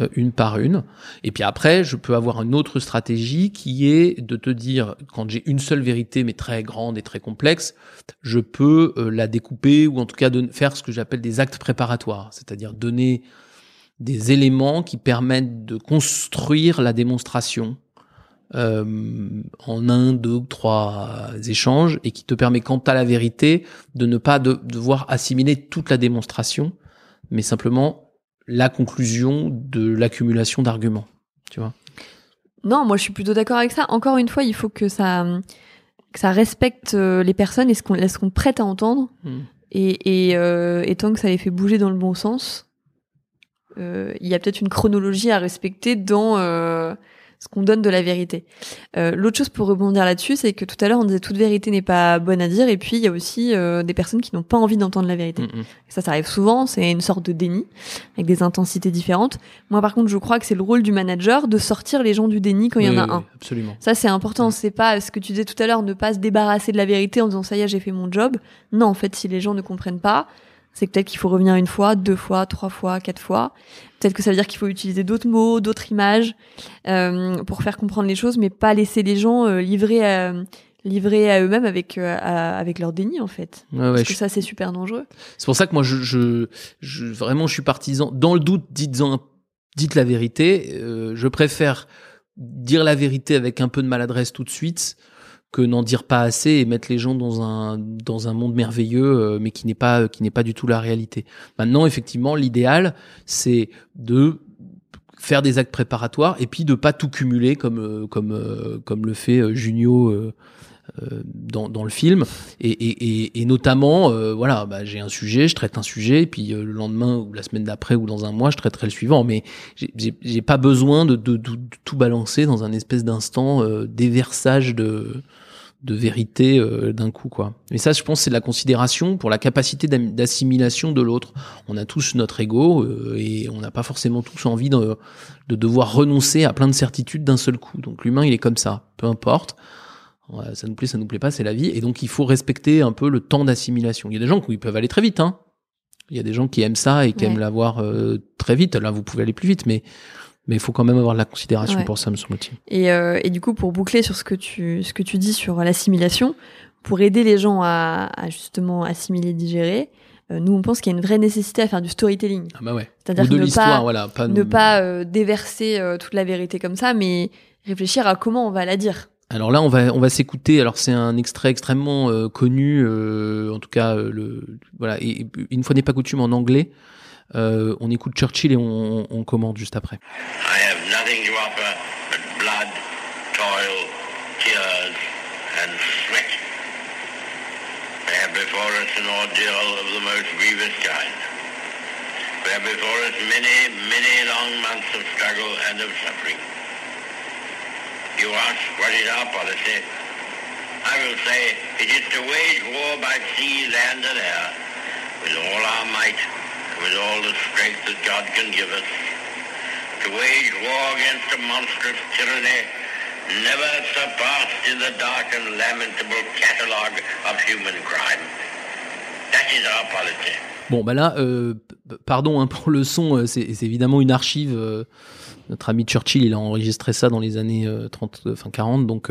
euh, une par une. Et puis après, je peux avoir une autre stratégie qui est de te dire, quand j'ai une seule vérité mais très grande et très complexe, je peux euh, la découper ou en tout cas de faire ce que j'appelle des actes préparatoires, c'est-à-dire donner des éléments qui permettent de construire la démonstration euh, en un, deux trois échanges et qui te permet, quant à la vérité, de ne pas de- devoir assimiler toute la démonstration, mais simplement la conclusion de l'accumulation d'arguments. Tu vois Non, moi je suis plutôt d'accord avec ça. Encore une fois, il faut que ça, que ça respecte euh, les personnes et ce qu'on qu'on prête à entendre. Hmm. Et, et, euh, et tant que ça les fait bouger dans le bon sens, euh, il y a peut-être une chronologie à respecter dans ce qu'on donne de la vérité. Euh, L'autre chose pour rebondir là-dessus, c'est que tout à l'heure on disait toute vérité n'est pas bonne à dire, et puis il y a aussi euh, des personnes qui n'ont pas envie d'entendre la vérité. Mm, mm. Ça, ça arrive souvent, c'est une sorte de déni, avec des intensités différentes. Moi par contre, je crois que c'est le rôle du manager de sortir les gens du déni quand il y en Oui, a oui, un. Absolument. Ça, c'est important. Mm. C'est pas ce que tu disais tout à l'heure, ne pas se débarrasser de la vérité en disant ça y est, j'ai fait mon job. Non, en fait, si les gens ne comprennent pas, c'est peut-être qu'il faut revenir une fois, deux fois, trois fois, quatre fois. Peut-être que ça veut dire qu'il faut utiliser d'autres mots, d'autres images euh, pour faire comprendre les choses, mais pas laisser les gens euh, livrer à, eux-mêmes avec euh, à- avec leur déni en fait. Ouais, ouais, Parce je que ça, c'est super dangereux. C'est pour ça que moi, je, je, je- vraiment, je suis partisan. Dans le doute, dites-en, dites la vérité. Euh, je préfère dire la vérité avec un peu de maladresse tout de suite que n'en dire pas assez et mettre les gens dans un dans un monde merveilleux, euh, mais qui n'est pas qui n'est pas du tout la réalité. Maintenant, effectivement, l'idéal, c'est de faire des actes préparatoires et puis de pas tout cumuler comme euh, comme euh, comme le fait euh, Junio euh, euh, dans, dans le film et, et, et, et notamment euh, voilà bah, j'ai un sujet je traite un sujet et puis euh, le lendemain ou la semaine d'après ou dans un mois je traiterai le suivant mais j'ai pas besoin de, de, de- de tout balancer dans un espèce d'instant euh, déversage de de vérité euh, d'un coup quoi et ça je pense c'est de la considération pour la capacité d'assimilation de l'autre on a tous notre ego euh, et on n'a pas forcément tous envie de, de devoir renoncer à plein de certitudes d'un seul coup donc l'humain il est comme ça peu importe ça nous plaît, ça nous plaît pas, c'est la vie. Et donc, il faut respecter un peu le temps d'assimilation. Il y a des gens qui peuvent aller très vite, hein. Il y a des gens qui aiment ça et qui Ouais. aiment l'avoir euh, très vite. Là, vous pouvez aller plus vite, mais mais il faut quand même avoir de la considération Ouais. pour ça, me semble-t-il. Et, euh, et du coup, pour boucler sur ce que tu, ce que tu dis sur l'assimilation, pour aider les gens à, à justement assimiler, digérer, euh, nous on pense qu'il y a une vraie nécessité à faire du storytelling. Ah bah ouais. C'est-à-dire de ne l'histoire, pas, voilà. Pas ne pas euh, déverser euh, toute la vérité comme ça, mais réfléchir à comment on va la dire. Alors là, on va on va s'écouter. Alors c'est un extrait extrêmement connu, euh, en tout cas le voilà. Et une fois n'est pas coutume en anglais, euh, on écoute Churchill et on, on commente juste après. I have nothing to offer but blood, toil, tears, and sweat. We have before us an ordeal of the most grievous kind. We have before us many, many long months of struggle and of suffering. You ask what is our policy? I will say it is to wage war by sea, land and air, with all our might, with all the strength that God can give us. To wage war against a monstrous tyranny never surpassed in the dark and lamentable catalogue of human crime. That is our policy. Bon, bah là, euh, pardon hein, pour le son, euh, c'est évidemment une archive. euh, notre ami Churchill, il a enregistré ça dans les années euh, 30, euh, enfin 40, donc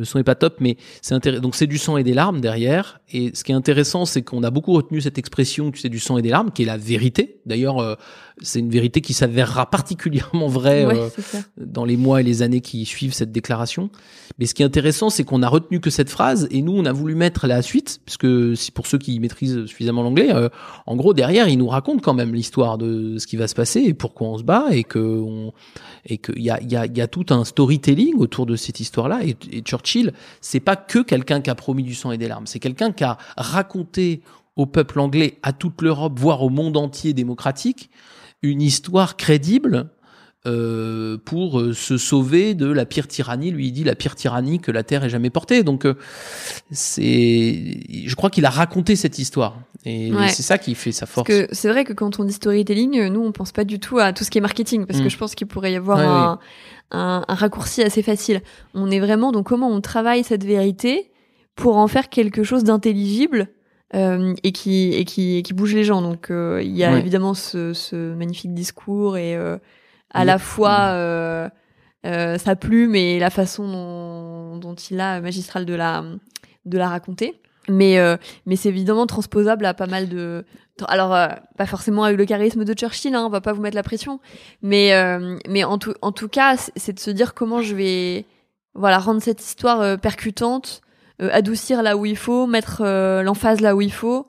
le son est pas top, mais c'est intéressant. Donc c'est du sang et des larmes derrière. Et ce qui est intéressant, c'est qu'on a beaucoup retenu cette expression, tu sais, du sang et des larmes, qui est la vérité. D'ailleurs, euh, c'est une vérité qui s'avérera particulièrement vraie Ouais, euh, dans les mois et les années qui suivent cette déclaration. Mais ce qui est intéressant, c'est qu'on a retenu que cette phrase et nous, on a voulu mettre la suite, puisque si pour ceux qui maîtrisent suffisamment l'anglais, euh, en gros derrière, il nous raconte quand même l'histoire de ce qui va se passer et pourquoi on se bat et que on, et qu'il y a, y a tout un storytelling autour de cette histoire-là. Et, et Churchill, c'est pas que quelqu'un qui a promis du sang et des larmes, c'est quelqu'un qui a raconté au peuple anglais, à toute l'Europe, voire au monde entier démocratique, une histoire crédible euh, pour euh, se sauver de la pire tyrannie. Lui, il dit la pire tyrannie que la Terre ait jamais portée. Donc, euh, c'est, je crois qu'il a raconté cette histoire. Et Ouais. c'est ça qui fait sa force. C'est vrai que quand on dit storytelling, nous on pense pas du tout à tout ce qui est marketing, parce Mm. que je pense qu'il pourrait y avoir Ouais, un, un- un raccourci assez facile. On est vraiment dans comment on travaille cette vérité pour en faire quelque chose d'intelligible euh, et qui et qui et qui bouge les gens. Donc euh, il y a Ouais. évidemment ce, ce magnifique discours et euh, à la fois euh, euh, sa plume et la façon dont, dont il a magistral de la de la raconter. Mais euh, mais c'est évidemment transposable à pas mal de alors euh, pas forcément avec le charisme de Churchill hein, on va pas vous mettre la pression. Mais euh, mais en tout en tout cas c'est- de se dire comment je vais voilà rendre cette histoire euh, percutante euh, adoucir là où il faut mettre euh, l'emphase là où il faut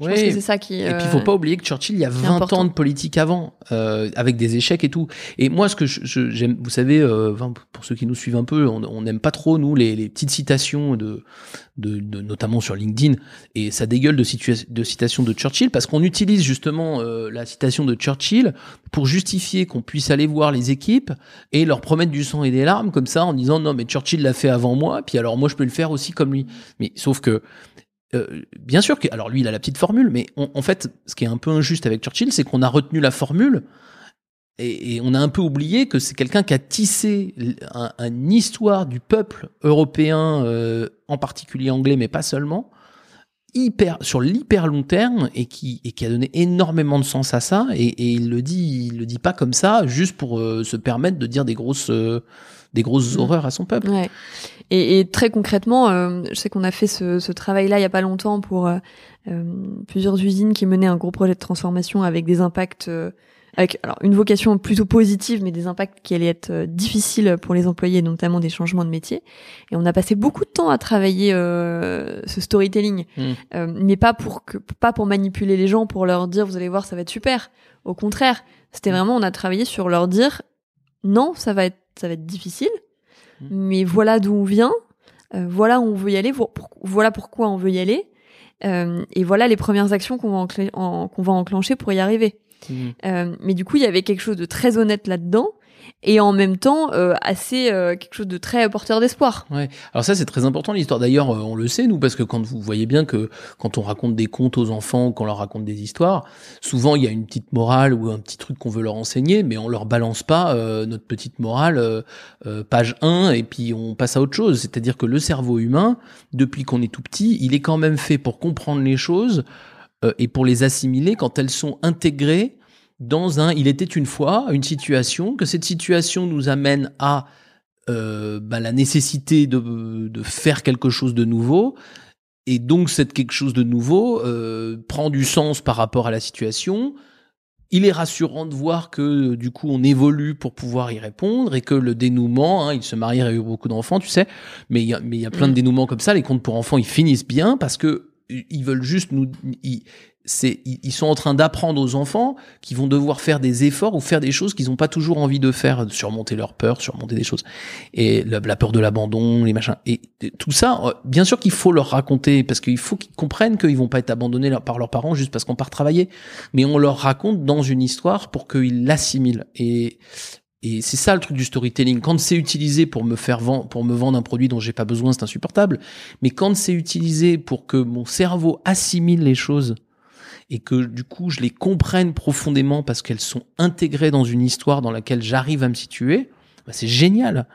je pense Ouais. que c'est ça qui Et puis, il faut euh, pas oublier que Churchill, il y a c'est 20 important. ans de politique avant, euh, avec des échecs et tout. Et moi, ce que j'aime, vous savez, euh, pour ceux qui nous suivent un peu, on n'aime pas trop, nous, les, les petites citations de, de, de- notamment sur LinkedIn. Et ça dégueule de, de citations de Churchill parce qu'on utilise justement la citation de Churchill pour justifier qu'on puisse aller voir les équipes et leur promettre du sang et des larmes comme ça en disant non mais Churchill l'a fait avant moi puis alors moi je peux le faire aussi comme lui mais sauf que euh, bien sûr que alors lui il a la petite formule mais en fait ce qui est un peu injuste avec Churchill c'est qu'on a retenu la formule et, on a un peu oublié que c'est quelqu'un qui a tissé un- une histoire du peuple européen euh, en particulier anglais mais pas seulement sur l'hyper long terme et qui a donné énormément de sens à ça. Et, il le dit il le dit pas comme ça juste pour euh, se permettre de dire des grosses des grosses Mm. horreurs à son peuple Ouais. Et, et très concrètement, euh, je sais qu'on a fait ce, ce travail-là il y a pas longtemps pour euh, euh, plusieurs usines qui menaient un gros projet de transformation avec des impacts, euh, avec alors une vocation plutôt positive, mais des impacts qui allaient être euh, difficiles pour les employés, notamment des changements de métier. Et on a passé beaucoup de temps à travailler euh, ce storytelling, Mm. Mais pas pour que, pas pour manipuler les gens, pour leur dire vous allez voir ça va être super. Au contraire, c'était vraiment on a travaillé sur leur dire non ça va être ça va être difficile Mm. mais voilà d'où on vient, euh, voilà où on veut y aller, pour- voilà pourquoi on veut y aller, euh, et voilà les premières actions qu'on va, qu'on enclencher pour y arriver. Mhm. Euh, mais du coup, il y avait quelque chose de très honnête là-dedans, et en même temps euh, assez euh, quelque chose de très porteur d'espoir. Ouais. Alors ça c'est très important l'histoire. D'ailleurs euh, on le sait nous parce que quand vous voyez bien que quand on raconte des contes aux enfants, qu'on leur raconte des histoires, souvent il y a une petite morale ou un petit truc qu'on veut leur enseigner, mais on leur balance pas euh, notre petite morale euh, page 1 et puis on passe à autre chose. C'est-à-dire que le cerveau humain, depuis qu'on est tout petit, il est quand même fait pour comprendre les choses et pour les assimiler quand elles sont intégrées dans un il était une fois une situation que cette situation nous amène à euh, bah, la nécessité de, de faire quelque chose de nouveau et donc cette quelque chose de nouveau euh, prend du sens par rapport à la situation il est rassurant de voir que du coup on évolue pour pouvoir y répondre et que le dénouement, hein, il se marie, il a eu beaucoup d'enfants, tu sais, mais il y a, mais il y a plein de Mm. dénouements comme ça. Les contes pour enfants, ils finissent bien parce que ils veulent juste nous, ils- c'est ils sont en train d'apprendre aux enfants qui vont devoir faire des efforts ou faire des choses qu'ils n'ont pas toujours envie de faire, surmonter leur peur, surmonter des choses et la, peur de l'abandon, les machins et tout ça. euh, Bien sûr qu'il faut leur raconter parce qu'il faut qu'ils comprennent qu'ils vont pas être abandonnés par leurs parents juste parce qu'on part travailler, mais on leur raconte dans une histoire pour qu'ils l'assimilent et et c'est ça le truc du storytelling. Quand c'est utilisé pour me faire vendre, pour me vendre un produit dont j'ai pas besoin, c'est insupportable. Mais quand c'est utilisé pour que mon cerveau assimile les choses et que du coup je les comprenne profondément parce qu'elles sont intégrées dans une histoire dans laquelle j'arrive à me situer, bah, c'est génial.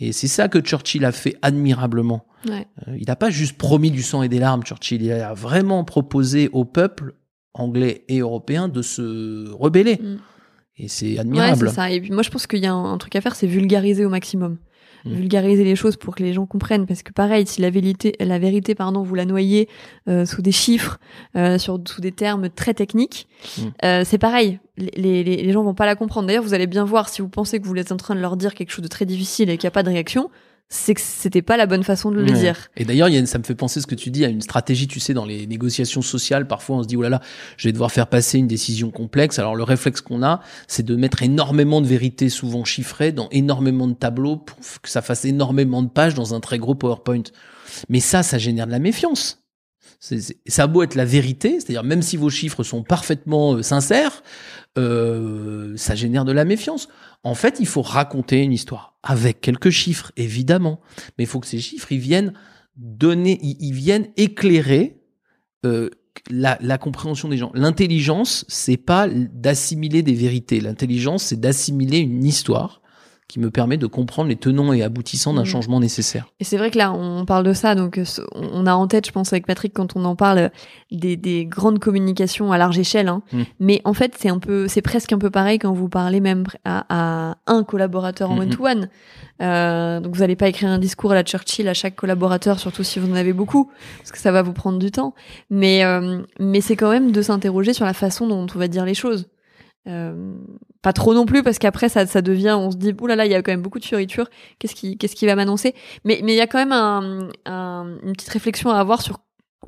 Et c'est ça que Churchill a fait admirablement. Ouais. Euh, il n'a pas juste promis du sang et des larmes, Churchill. Il a vraiment proposé au peuple anglais et européen de se rebeller. Mm. Et c'est Ouais, admirable. c'est ça. Et puis moi, je pense qu'il y a un, un truc à faire, c'est vulgariser au maximum. Mm. Vulgariser les choses pour que les gens comprennent. Parce que pareil, si la vérité, la vérité, pardon, vous la noyez euh, sous des chiffres, euh, sur, sous des termes très techniques, Mm. euh, c'est pareil. Les, les, les gens vont pas la comprendre. D'ailleurs, vous allez bien voir si vous pensez que vous êtes en train de leur dire quelque chose de très difficile et qu'il n'y a pas de réaction, c'est que c'était pas la bonne façon de le Ouais. dire. Et d'ailleurs, ça me fait penser ce que tu dis à une stratégie, tu sais, dans les négociations sociales. Parfois, on se dit, oh là là, je vais devoir faire passer une décision complexe. Alors, le réflexe qu'on a, c'est de mettre énormément de vérités, souvent chiffrées, dans énormément de tableaux pour que ça fasse énormément de pages dans un très gros PowerPoint. Mais ça, ça génère de la méfiance. Ça a beau être la vérité, c'est-à-dire même si vos chiffres sont parfaitement euh, sincères, euh, ça génère de la méfiance. En fait, il faut raconter une histoire avec quelques chiffres, évidemment, mais il faut que ces chiffres ils viennent donner, ils, ils viennent éclairer euh, la, la compréhension des gens. L'intelligence, c'est pas d'assimiler des vérités. L'intelligence, c'est d'assimiler une histoire qui me permet de comprendre les tenants et aboutissants d'un Mhm. changement nécessaire. Et c'est vrai que là, on parle de ça, donc euh, on a en tête, je pense, avec Patrick, quand on en parle, des, des grandes communications à large échelle. Hein. Mm. Mais en fait, c'est un peu, c'est presque un peu pareil quand vous parlez même à, à un collaborateur en Mhm. one-to-one. Euh, donc vous n'allez pas écrire un discours à la Churchill à chaque collaborateur, surtout si vous en avez beaucoup, parce que ça va vous prendre du temps. Mais, euh, mais c'est quand même de s'interroger sur la façon dont on va dire les choses. Euh, pas trop non plus parce qu'après ça, ça devient on se dit oulala là là il y a quand même beaucoup de fioritures. Qu'est-ce qui qu'est-ce qui va m'annoncer? Mais mais il y a quand même un, un- une petite réflexion à avoir sur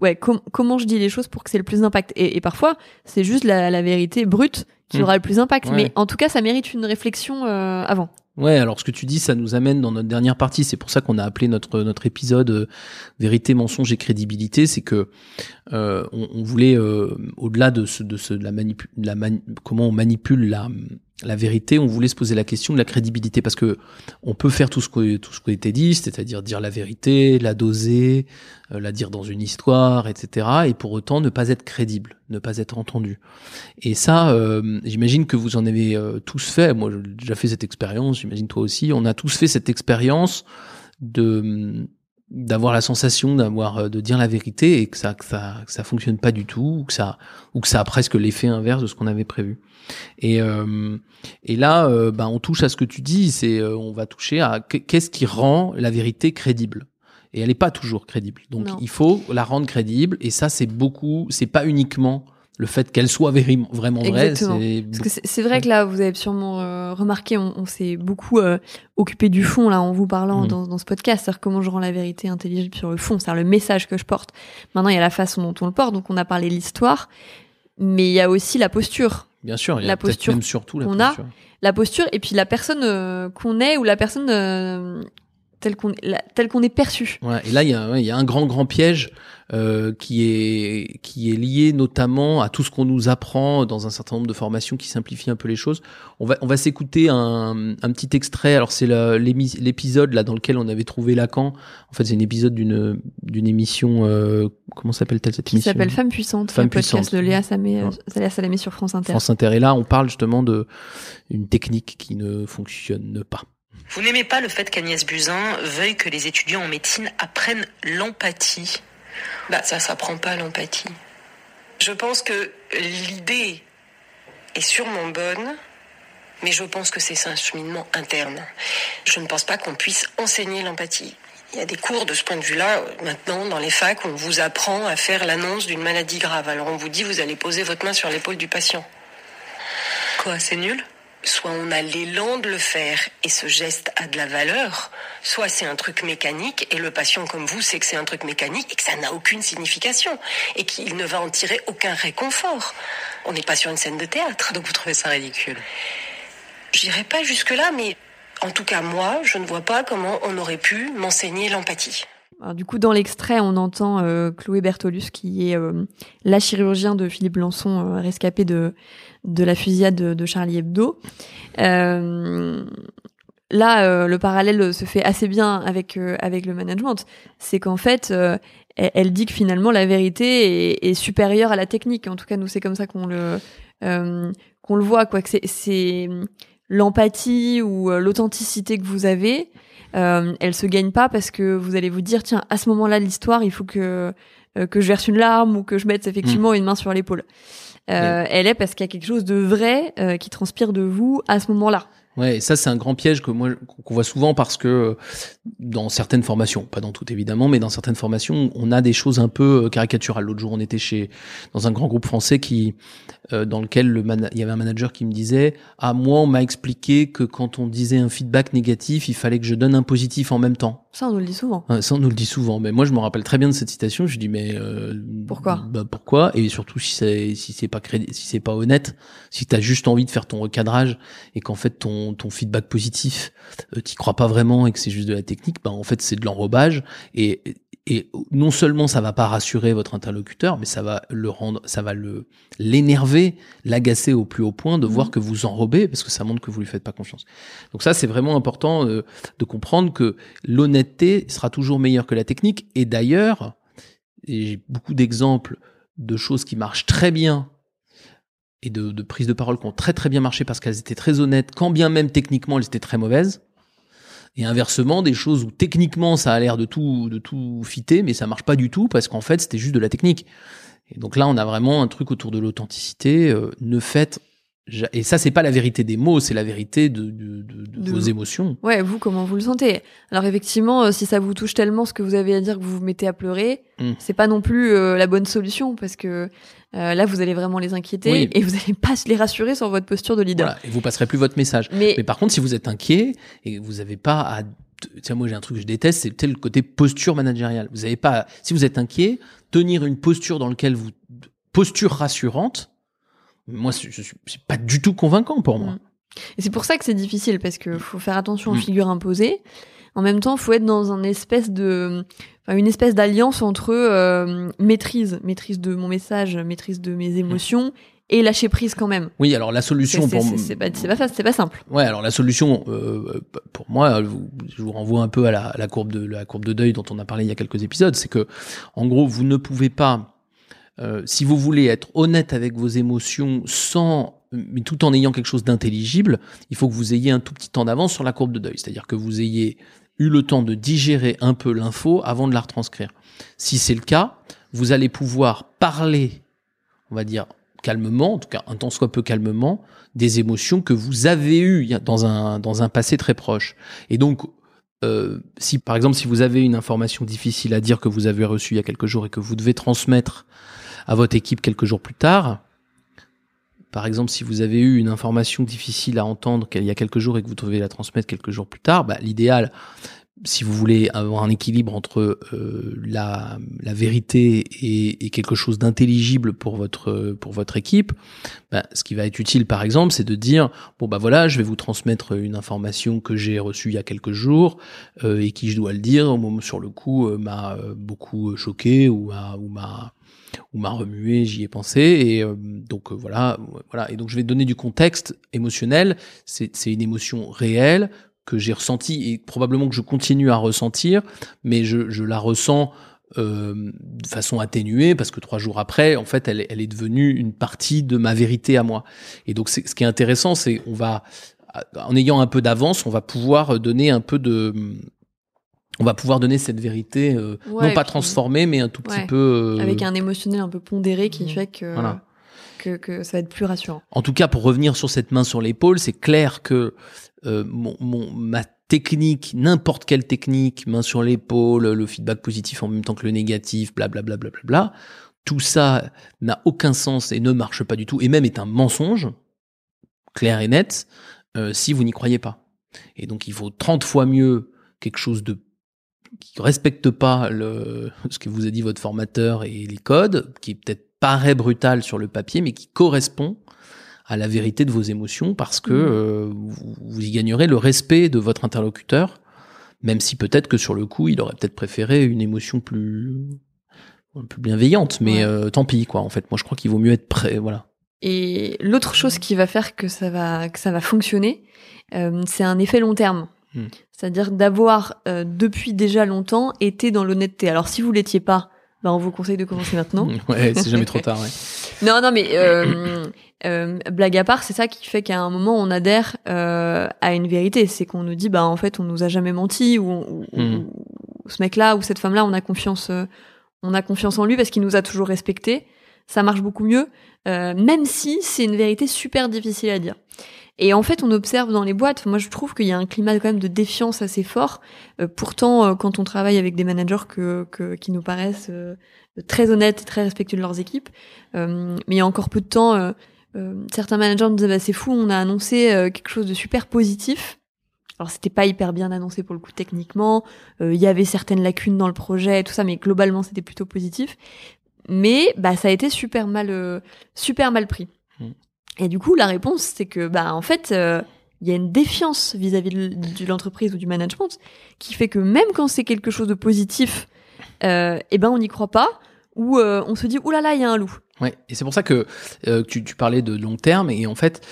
ouais com- comment je dis les choses pour que c'est le plus d'impact. Et, et parfois c'est juste la, la vérité brute qui Mm. aura le plus d'impact. Ouais. mais en tout cas ça mérite une réflexion euh, avant Ouais, alors ce que tu dis, ça nous amène dans notre dernière partie. C'est pour ça qu'on a appelé notre notre épisode euh, vérité, mensonge et crédibilité. C'est que euh, on, voulait euh, au-delà de ce de ce de la manipu de la mani- comment on manipule la la vérité, on voulait se poser la question de la crédibilité parce que on peut faire tout ce que tout ce qui a été dit, c'est-à-dire dire la vérité, la doser, euh, la dire dans une histoire, etc. Et pour autant ne pas être crédible, ne pas être entendu. Et ça, euh, j'imagine que vous en avez euh, tous fait. Moi, j'ai déjà fait cette expérience. J'imagine toi aussi. On a tous fait cette expérience de d'avoir la sensation d'avoir euh, de dire la vérité et que ça que ça que ça fonctionne pas du tout ou que ça ou que ça a presque l'effet inverse de ce qu'on avait prévu. Et euh, et là, euh, ben on touche à ce que tu dis. C'est euh, on va toucher à qu- qu'est-ce qui rend la vérité crédible. Et elle n'est pas toujours crédible. Donc Non. il faut la rendre crédible. Et ça, c'est beaucoup. C'est pas uniquement le fait qu'elle soit vraiment vraie. C'est Parce que c'est c'est vrai que là, vous avez sûrement euh, remarqué, on, on s'est beaucoup euh, occupé du fond là en vous parlant Mhm. dans, dans ce podcast, c'est-à-dire comment je rends la vérité intelligible sur le fond, c'est-à-dire le message que je porte. Maintenant, il y a la façon dont on le porte, donc on a parlé de l'histoire, mais il y a aussi la posture, Bien sûr, il y a la posture même surtout la qu'on a, la posture et puis la personne euh, qu'on est ou la personne euh, telle qu'on telle qu'on est perçu. Ouais, et là, il y, a, ouais, il y a un grand, grand piège euh, qui, est, qui est lié notamment à tout ce qu'on nous apprend dans un certain nombre de formations qui simplifient un peu les choses. On va, on va s'écouter un, un petit extrait. Alors, c'est l'épisode là dans lequel on avait trouvé Lacan. En fait, c'est un épisode d'une d'une émission. Euh, comment s'appelle-t-elle cette Qui émission? s'appelle Femme puissante, Femme puissante. de Léa euh, Ouais. Léa Salamé sur France Inter. France Inter. Et là, on parle justement de une technique qui ne fonctionne pas. Vous n'aimez pas le fait qu'Agnès Buzyn veuille que les étudiants en médecine apprennent l'empathie Bah, ça s'apprend pas l'empathie. Je pense que l'idée est sûrement bonne, mais je pense que c'est un cheminement interne. Je ne pense pas qu'on puisse enseigner l'empathie. Il y a des cours de ce point de vue-là. Maintenant, dans les facs, on vous apprend à faire l'annonce d'une maladie grave. Alors on vous dit, vous allez poser votre main sur l'épaule du patient. Quoi, c'est nul? Soit on a l'élan de le faire et ce geste a de la valeur, soit c'est un truc mécanique et le patient comme vous sait que c'est un truc mécanique et que ça n'a aucune signification et qu'il ne va en tirer aucun réconfort. On n'est pas sur une scène de théâtre. Donc vous trouvez ça ridicule? J'irai pas jusque-là, mais en tout cas moi, je ne vois pas comment on aurait pu m'enseigner l'empathie. Du coup, dans l'extrait, on entend euh, Chloé Bertolus, qui est euh, la chirurgien de Philippe Lançon, euh, rescapé de, de la fusillade de, Charlie Hebdo. Euh, là, euh, le parallèle se fait assez bien avec, euh, avec le management. C'est qu'en fait, elle, elle dit que finalement, la vérité est, est supérieure à la technique. En tout cas, nous, c'est comme ça qu'on le, qu'on le voit, quoi. Que c'est- l'empathie ou l'authenticité que vous avez euh, elle se gagne pas parce que vous allez vous dire tiens à ce moment-là de l'histoire il faut que euh, que je verse une larme ou que je mette effectivement une main sur l'épaule. Euh, Elle est parce qu'il y a quelque chose de vrai euh, qui transpire de vous à ce moment-là. Ouais, et ça c'est un grand piège que moi qu'on voit souvent parce que euh, dans certaines formations, pas dans toutes évidemment, mais dans certaines formations, on a des choses un peu euh, caricaturales. L'autre jour, on était chez dans un grand groupe français qui euh, dans lequel le il y avait un manager qui me disait "Ah moi, on m'a expliqué que quand on disait un feedback négatif, il fallait que je donne un positif en même temps." Ça on nous le dit souvent. Ça, on nous le dit souvent. Mais moi, je me rappelle très bien de cette citation. Je dis, mais euh, Pourquoi? bah, Pourquoi? Et surtout si c'est si c'est pas crédit, si c'est pas honnête, si t'as juste envie de faire ton recadrage et qu'en fait ton ton feedback positif, euh, t'y crois pas vraiment et que c'est juste de la technique, bah en fait c'est de l'enrobage et et non seulement ça va pas rassurer votre interlocuteur, mais ça va le rendre, ça va le l'énerver, l'agacer au plus haut point de voir que vous enrobez parce que ça montre que vous lui faites pas confiance. Donc ça c'est vraiment important euh, de comprendre que l'honnêteté sera toujours meilleure que la technique. Et d'ailleurs, j'ai beaucoup d'exemples de choses qui marchent très bien et de, de prises de parole qui ont très très bien marché parce qu'elles étaient très honnêtes, quand bien même techniquement elles étaient très mauvaises. Et inversement, des choses où techniquement ça a l'air de tout de tout fitter, mais ça marche pas du tout parce qu'en fait c'était juste de la technique. Et donc là, on a vraiment un truc autour de l'authenticité. euh, ne faites et ça, c'est pas la vérité des mots, c'est la vérité de, de- de- de De vos vous. émotions. Ouais, vous comment vous le sentez Alors effectivement, euh, si ça vous touche tellement ce que vous avez à dire que vous vous mettez à pleurer, Mm. c'est pas non plus euh, la bonne solution parce que euh, là vous allez vraiment les inquiéter Oui. et vous allez pas les rassurer sur votre posture de leader. Voilà, et vous passerez plus votre message. Mais- Mais, par contre, si vous êtes inquiet et vous n'avez pas à Tiens, moi j'ai un truc que je déteste, c'est peut-être le côté posture managériale. Vous avez pas, si vous êtes inquiet, tenir une posture dans laquelle vous posture rassurante. Moi, je c'est pas du tout convaincant pour moi. Mm. Et c'est pour ça que c'est difficile parce que faut faire attention aux Mm. figures imposées. En même temps, faut être dans un espèce de, enfin, une espèce d'alliance entre euh, maîtrise, maîtrise de mon message, maîtrise de mes émotions et lâcher prise quand même. Oui, alors la solution c'est- pour c'est- c'est pas, c'est pas, fa- c'est pas simple. Ouais, alors la solution, euh, pour moi, je vous renvoie un peu à la, à la courbe de la courbe de deuil dont on a parlé il y a quelques épisodes. C'est que, en gros, vous ne pouvez pas, euh, si vous voulez être honnête avec vos émotions, sans, mais tout en ayant quelque chose d'intelligible, il faut que vous ayez un tout petit temps d'avance sur la courbe de deuil. C'est-à-dire que vous ayez eu le temps de digérer un peu l'info avant de la retranscrire. Si c'est le cas, vous allez pouvoir parler, on va dire calmement, en tout cas un tant soit peu calmement, des émotions que vous avez eues dans un, dans un passé très proche. Et donc, euh, si par exemple, si vous avez une information difficile à dire que vous avez reçue il y a quelques jours et que vous devez transmettre à votre équipe quelques jours plus tard, par exemple, si vous avez eu une information difficile à entendre qu'il y a quelques jours et que vous devez la transmettre quelques jours plus tard, bah, l'idéal, si vous voulez avoir un équilibre entre euh, la, vérité et, quelque chose d'intelligible pour votre pour votre équipe, bah, ce qui va être utile par exemple, c'est de dire bon bah voilà, je vais vous transmettre une information que j'ai reçue il y a quelques jours euh, et qui je dois le dire au moment sur le coup euh, m'a beaucoup choqué ou m'a ou m'a remué, j'y ai pensé et euh, donc euh, voilà voilà et donc je vais donner du contexte émotionnel, c'est une émotion réelle que j'ai ressenti et probablement que je continue à ressentir, mais je, je la ressens euh, de façon atténuée parce que trois jours après, en fait, elle, elle est devenue une partie de ma vérité à moi. Et donc, ce qui est intéressant, c'est on va, en ayant un peu d'avance, on va pouvoir donner un peu de, on va pouvoir donner cette vérité, euh, Ouais, non pas puis- transformée, mais un tout petit Ouais. peu. euh, Avec un émotionnel un peu pondéré qui fait que, Voilà. que, que ça va être plus rassurant. En tout cas, pour revenir sur cette main sur l'épaule, c'est clair que euh, mon, mon- ma technique, n'importe quelle technique, main sur l'épaule, le feedback positif en même temps que le négatif, blablabla, bla, bla, bla, bla, tout ça n'a aucun sens et ne marche pas du tout, et même est un mensonge, clair et net euh, si vous n'y croyez pas. Et donc il vaut 30 fois mieux quelque chose de qui respecte pas le, ce que vous a dit votre formateur et les codes, qui peut-être paraît brutal sur le papier, mais qui correspond à la vérité de vos émotions parce que Mhm. euh, vous, vous y gagnerez le respect de votre interlocuteur, même si peut-être que sur le coup, il aurait peut-être préféré une émotion plus plus bienveillante, mais Ouais. euh, tant pis quoi. En fait, moi je crois qu'il vaut mieux être prêt, voilà. Et l'autre chose qui va faire que ça va, que ça va fonctionner, euh, c'est un effet long terme. Hmm. C'est-à-dire d'avoir, euh, depuis déjà longtemps, été dans l'honnêteté. Alors, si vous l'étiez pas, ben, on vous conseille de commencer maintenant. Ouais, c'est jamais trop tard. Ouais. Non, non, mais euh, euh, blague à part, c'est ça qui fait qu'à un moment on adhère à une vérité, c'est qu'on nous dit bah en fait on nous a jamais menti ou, ou ce mec-là ou cette femme-là on a confiance, on a confiance en lui parce qu'il nous a toujours respecté. Ça marche beaucoup mieux, même si c'est une vérité super difficile à dire. Et en fait, on observe dans les boîtes, moi je trouve qu'il y a un climat quand même de défiance assez fort. Euh, pourtant, euh, quand on travaille avec des managers que, que- qui nous paraissent euh, très honnêtes et très respectueux de leurs équipes, mais il y a encore peu de temps, certains managers me disaient bah, c'est fou, on a annoncé quelque chose de super positif. Alors c'était pas hyper bien annoncé pour le coup techniquement, il y avait certaines lacunes dans le projet et tout ça, mais globalement c'était plutôt positif. Mais bah ça a été super mal, super mal pris. Et du coup la réponse c'est que bah en fait euh, il y a une défiance vis-à-vis de l'entreprise ou du management qui fait que même quand c'est quelque chose de positif, euh, eh ben on n'y croit pas ou euh, on se dit oulala là là il y a un loup. Ouais, et c'est pour ça que tu, tu parlais de long terme et en fait,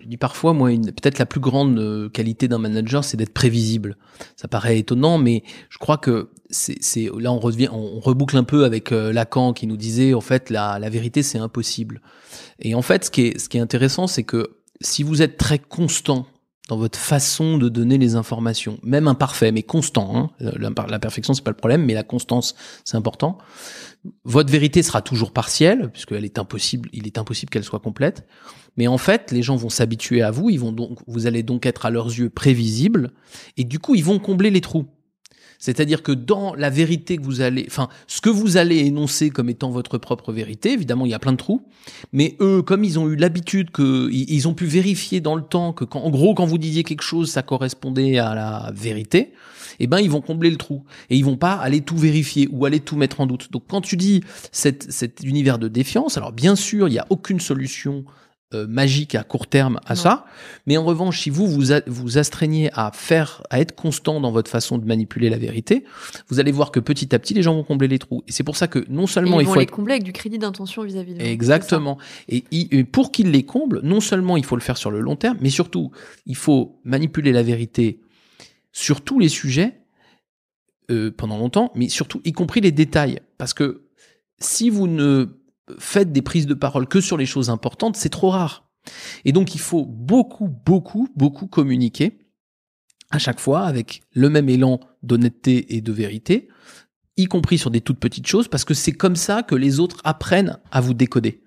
je dis parfois moi peut-être la plus grande euh, qualité d'un manager, c'est d'être prévisible. Ça paraît étonnant, mais je crois que c'est là on revient, on, on reboucle un peu avec euh, Lacan qui nous disait en fait la, la vérité c'est impossible. Et en fait, ce qui est ce qui est intéressant, c'est que si vous êtes très constant dans votre façon de donner les informations, même imparfait, mais constant. Hein, la, la perfection c'est pas le problème, mais la constance c'est important votre vérité sera toujours partielle, puisqu'elle est impossible, il est impossible qu'elle soit complète. Mais en fait, les gens vont s'habituer à vous, ils vont donc, vous allez donc être à leurs yeux prévisibles, et du coup, ils vont combler les trous. C'est-à-dire que dans la vérité que vous allez, enfin, ce que vous allez énoncer comme étant votre propre vérité, évidemment, il y a plein de trous. Mais eux, comme ils ont eu l'habitude que, ils ont pu vérifier dans le temps que, quand, en gros, quand vous disiez quelque chose, ça correspondait à la vérité. Eh ben, ils vont combler le trou et ils vont pas aller tout vérifier ou aller tout mettre en doute. Donc, quand tu dis cet, cet univers de défiance, alors bien sûr, il y a aucune solution euh, magique à court terme à Non. ça. Mais en revanche, si vous vous, a- vous astreignez à faire, à être constant dans votre façon de manipuler la vérité, vous allez voir que petit à petit, les gens vont combler les trous. Et c'est pour ça que non Et seulement ils il vont faut les être combler avec du crédit d'intention vis-à-vis de. Exactement. Et, et pour qu'il les comble, non seulement il faut le faire sur le long terme, mais surtout, il faut manipuler la vérité sur tous les sujets euh, pendant longtemps, mais surtout y compris les détails. Parce que si vous ne faites des prises de parole que sur les choses importantes, c'est trop rare. Et donc il faut beaucoup, beaucoup, beaucoup communiquer à chaque fois avec le même élan d'honnêteté et de vérité, y compris sur des toutes petites choses, parce que c'est comme ça que les autres apprennent à vous décoder.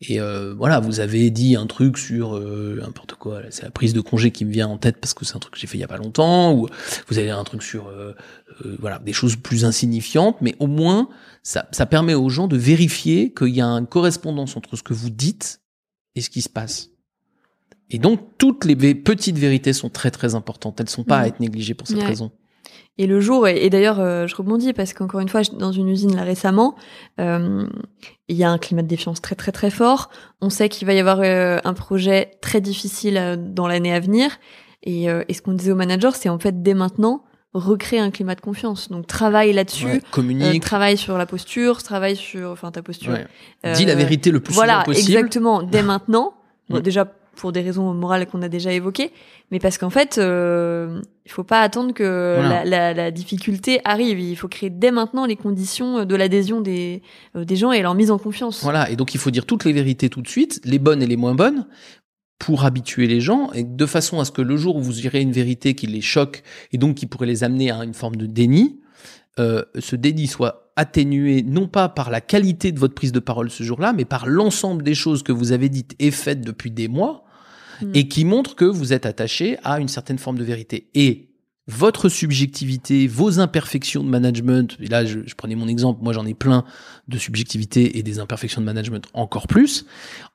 Et euh, voilà, vous avez dit un truc sur euh, n'importe quoi, c'est la prise de congé qui me vient en tête parce que c'est un truc que j'ai fait il y a pas longtemps, ou vous avez un truc sur euh, euh, voilà des choses plus insignifiantes, mais au moins ça, ça permet aux gens de vérifier qu'il y a une correspondance entre ce que vous dites et ce qui se passe. Et donc toutes les petites vérités sont très très importantes, elles sont pas à Mhm. être négligées pour cette raison. Et le jour, et, et d'ailleurs, euh, je rebondis parce qu'encore une fois, dans une usine là récemment, euh, il y a un climat de défiance très très très fort. On sait qu'il va y avoir euh, un projet très difficile dans l'année à venir. Et, et ce qu'on disait au manager, c'est en fait dès maintenant recréer un climat de confiance. Donc travaille là-dessus, Ouais, communique, travaille sur la posture, travaille sur, enfin ta posture. ouais. Dis la vérité le plus voilà, souvent possible. exactement, dès maintenant. Bon, déjà pour des raisons morales qu'on a déjà évoquées, mais parce qu'en fait, euh, il faut pas attendre que Voilà. la, la, la difficulté arrive. Il faut créer dès maintenant les conditions de l'adhésion des, euh, des gens et leur mise en confiance. Voilà, et donc il faut dire toutes les vérités tout de suite, les bonnes et les moins bonnes, pour habituer les gens, et de façon à ce que le jour où vous direz une vérité qui les choque, et donc qui pourrait les amener à une forme de déni, euh, ce déni soit atténué non pas par la qualité de votre prise de parole ce jour-là, mais par l'ensemble des choses que vous avez dites et faites depuis des mois, Mm. et qui montrent que vous êtes attaché à une certaine forme de vérité. Et votre subjectivité, vos imperfections de management, et là je, je prenais mon exemple, moi j'en ai plein de subjectivité et des imperfections de management encore plus,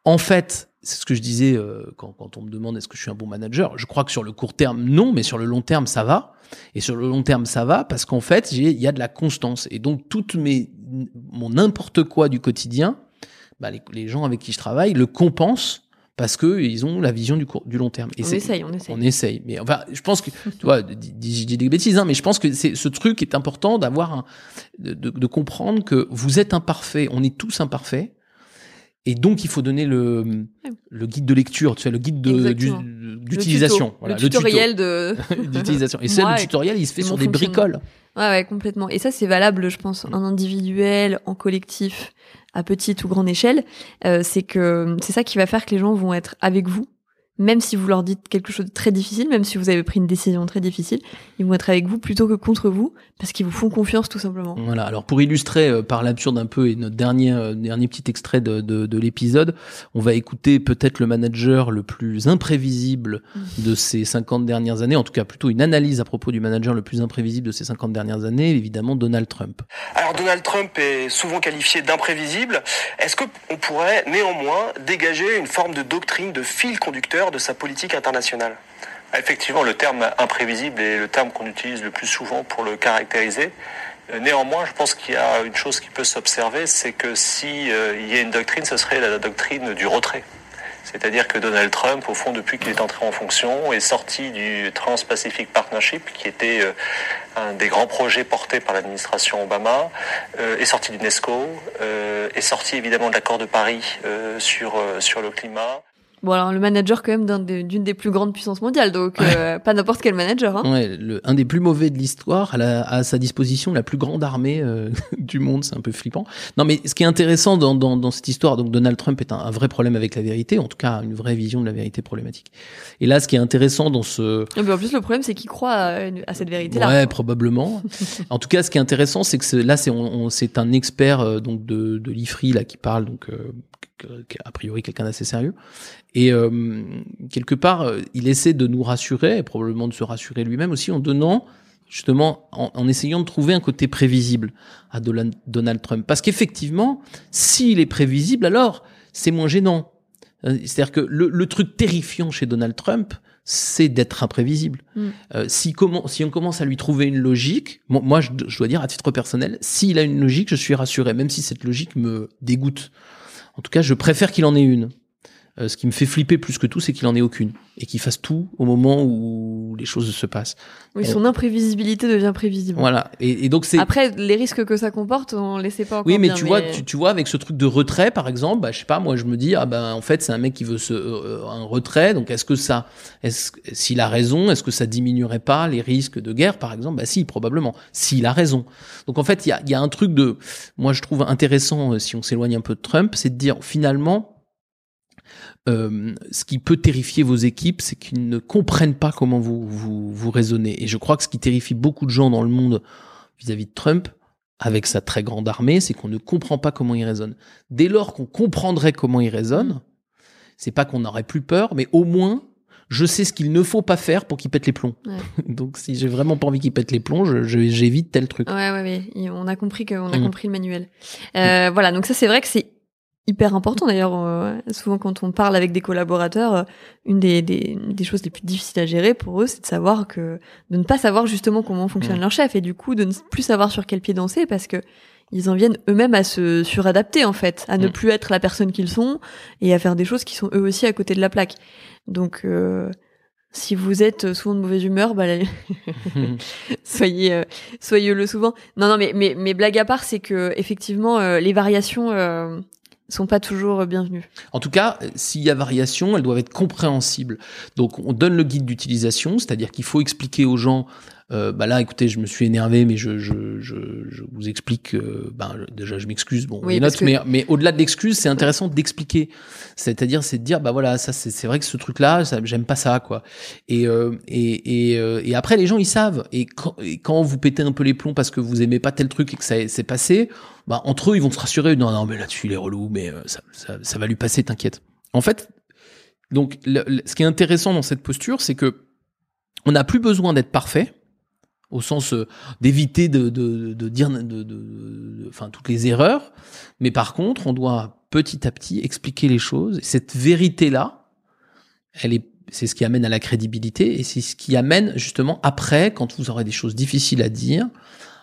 en fait c'est ce que je disais euh, quand, quand on me demande est-ce que je suis un bon manager? Je crois que sur le court terme, non, mais sur le long terme, ça va. Et sur le long terme, ça va parce qu'en fait, il y a de la constance. Et donc, toutes mes, mon n'importe quoi du quotidien, bah, les, les gens avec qui je travaille le compensent parce que ils ont la vision du, court, du long terme. Et On essaye, on essaye. On essaye. Mais enfin, je pense que, tu vois, je dis des bêtises, hein, mais je pense que c'est ce truc est important d'avoir un, de, de, de comprendre que vous êtes imparfait, on est tous imparfaits. Et donc, il faut donner le, le guide de lecture, tu sais, le guide du- d'utilisation. Le tuto, Voilà, le tuto tutoriel de d'utilisation. Et ça, le tutoriel, il se fait sur des bricoles. Ouais, ouais, complètement. Et ça, c'est valable, je pense, en individuel, en collectif, à petite ou grande échelle. Euh, c'est que c'est ça qui va faire que les gens vont être avec vous, même si vous leur dites quelque chose de très difficile, même si vous avez pris une décision très difficile, ils vont être avec vous plutôt que contre vous, parce qu'ils vous font confiance tout simplement. Voilà. Alors pour illustrer euh, par l'absurde un peu et notre dernier euh, dernier petit extrait de, de, de l'épisode, on va écouter peut-être le manager le plus imprévisible de ces 50 dernières années, en tout cas plutôt une analyse à propos du manager le plus imprévisible de ces 50 dernières années, évidemment Donald Trump. Alors Donald Trump est souvent qualifié d'imprévisible. Est-ce qu'on pourrait néanmoins dégager une forme de doctrine, de fil conducteur de sa politique internationale Effectivement, le terme imprévisible est le terme qu'on utilise le plus souvent pour le caractériser. Euh, Néanmoins, je pense qu'il y a une chose qui peut s'observer, c'est que si euh, y a une doctrine, ce serait la doctrine du retrait. C'est-à-dire que Donald Trump, au fond, depuis qu'il est entré en fonction, est sorti du Trans-Pacific Partnership, qui était euh, un des grands projets portés par l'administration Obama, est sorti d'UNESCO, est sorti évidemment de l'accord de Paris sur, sur le climat. Bon, alors le manager quand même d'une des plus grandes puissances mondiales, donc euh, pas n'importe quel manager. Hein. Ouais, le, un des plus mauvais de l'histoire, à, la- à sa disposition la plus grande armée euh, du monde, c'est un peu flippant. Non, mais ce qui est intéressant dans, dans, dans cette histoire, donc Donald Trump est un, un vrai problème avec la vérité, en tout cas une vraie vision de la vérité problématique. Et là, ce qui est intéressant dans ce, Et en plus, le problème, c'est qu'il croit à, une- à cette vérité-là. Ouais, probablement. en tout cas, ce qui est intéressant, c'est que là, c'est on, on- c'est un expert euh, donc de, de l'IFRI là qui parle, donc euh, a priori quelqu'un d'assez sérieux. Et euh, quelque part, euh, il essaie de nous rassurer, et probablement de se rassurer lui-même aussi, en donnant justement, en, en essayant de trouver un côté prévisible à Donald Trump. Parce qu'effectivement, s'il est prévisible, alors c'est moins gênant. Euh, C'est-à-dire que le, le truc terrifiant chez Donald Trump, c'est d'être imprévisible. Mm. Euh, si, comment, si on commence à lui trouver une logique, moi, moi, je, je dois dire à titre personnel, s'il a une logique, je suis rassuré, même si cette logique me dégoûte. En tout cas, je préfère qu'il en ait une. Euh, ce qui me fait flipper plus que tout, c'est qu'il en ait aucune et qu'il fasse tout au moment où les choses se passent. Oui, On- son imprévisibilité devient prévisible. Voilà. Et, et donc c'est. Après, les risques que ça comporte, on les sait pas encore Oui, mais bien, tu vois, tu, tu vois, avec ce truc de retrait, par exemple, bah, je sais pas, moi, je me dis, ah ben, en fait, c'est un mec qui veut se, euh, un retrait. Donc, est-ce que ça, est-ce, s'il a raison, est-ce que ça diminuerait pas les risques de guerre, par exemple? Bah, si, probablement. S'il a raison. Donc, en fait, il y a, y a un truc de, moi, je trouve intéressant, euh, si on s'éloigne un peu de Trump, c'est de dire, finalement, euh, ce qui peut terrifier vos équipes, c'est qu'ils ne comprennent pas comment vous, vous, vous raisonnez. Et je crois que ce qui terrifie beaucoup de gens dans le monde vis-à-vis de Trump, avec sa très grande armée, c'est qu'on ne comprend pas comment il raisonne. Dès lors qu'on comprendrait comment il raisonne, c'est pas qu'on n'aurait plus peur, mais au moins, je sais ce qu'il ne faut pas faire pour qu'il pète les plombs. Ouais. Donc, si j'ai vraiment pas envie qu'il pète les plombs, je- je- j'évite tel truc. Ouais, ouais, ouais. On a compris que, on a Mhm. compris le manuel. Euh, Voilà. Donc ça, c'est vrai que c'est hyper important. D'ailleurs, euh, souvent quand on parle avec des collaborateurs, euh, une des, des, des choses les plus difficiles à gérer pour eux, c'est de savoir que, de ne pas savoir justement comment fonctionne Mhm. leur chef et du coup de ne plus savoir sur quel pied danser parce que ils en viennent eux-mêmes à se suradapter en fait, à ne Mhm. plus être la personne qu'ils sont et à faire des choses qui sont eux aussi à côté de la plaque. Donc euh, si vous êtes souvent de mauvaise humeur, bah, soyez euh, soyez le souvent. Non non mais mais mais blague à part, c'est que effectivement euh, les variations euh, sont pas toujours euh, bienvenues. En tout cas, euh, s'il y a variation, elles doivent être compréhensibles. Donc, on donne le guide d'utilisation, c'est-à-dire qu'il faut expliquer aux gens. Euh, bah là, écoutez, je me suis énervé, mais je, je, je, je vous explique. euh, ben, je- déjà, je m'excuse. Bon, Oui, les parce notes, que- mais, mais au-delà de l'excuse, c'est intéressant d'expliquer. C'est-à-dire, c'est de dire, bah voilà, ça, c'est c'est vrai que ce truc-là, ça, j'aime pas ça, quoi. Et, euh, et, et, euh, et après, les gens, ils savent. Et quand, et quand vous pétez un peu les plombs parce que vous aimez pas tel truc et que ça s'est passé, bah entre eux, ils vont se rassurer. Non, non, mais là-dessus, il est relou, mais euh, ça, ça, ça va lui passer, t'inquiète. En fait, donc, le- le- ce qui est intéressant dans cette posture, c'est que on n'a plus besoin d'être parfait. Au sens euh, d'éviter de, de, de dire de, enfin toutes les erreurs. Mais par contre, on doit petit à petit expliquer les choses. Cette vérité là, elle est c'est ce qui amène à la crédibilité et c'est ce qui amène justement après, quand vous aurez des choses difficiles à dire,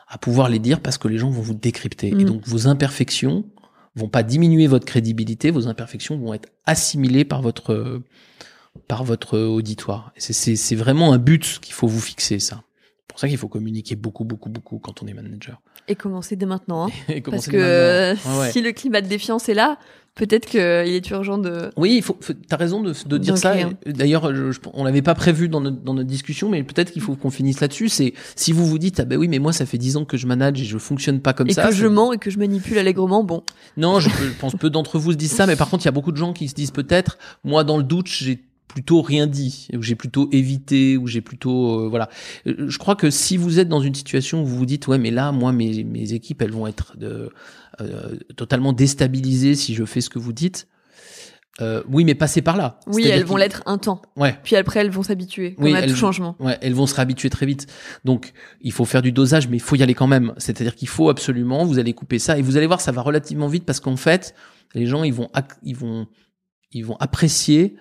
à pouvoir les dire parce que les gens vont vous décrypter. Et Mm. donc vos imperfections vont pas diminuer votre crédibilité, vos imperfections vont être assimilées par votre par votre auditoire. C'est vraiment un but qu'il faut vous fixer ça. C'est pour ça qu'il faut communiquer beaucoup beaucoup beaucoup quand on est manager. Et commencer dès maintenant. hein. Et Parce que euh. Ouais, si le climat de défiance est là, peut-être qu'il est urgent de. Oui, il faut. T'as raison de, de dire ça. Et D'ailleurs, on l'avait pas prévu dans notre, dans notre discussion, mais peut-être qu'il faut qu'on finisse là-dessus. C'est si vous vous dites ah ben oui, mais moi ça fait dix ans que je manage et je fonctionne pas comme et ça. que je mens et que je manipule allègrement, bon. Non, je, je pense peu d'entre vous se disent ça, mais par contre, il y a beaucoup de gens qui se disent peut-être, moi dans le doute, j'ai plutôt rien dit, ou j'ai plutôt évité, ou j'ai plutôt euh, voilà. Euh, Je crois que si vous êtes dans une situation où vous vous dites ouais, mais là, moi, mes, mes équipes, elles vont être de, euh, totalement déstabilisées si je fais ce que vous dites. Euh, oui, mais passez par là. Oui, elles vont l'être un temps. Ouais. Puis après, elles vont s'habituer, Oui, à tout changement. Ouais, elles vont se réhabituer très vite. Donc, il faut faire du dosage, mais il faut y aller quand même. C'est-à-dire qu'il faut absolument, vous allez couper ça et vous allez voir, ça va relativement vite parce qu'en fait, les gens, ils vont, ils vont, ils vont apprécier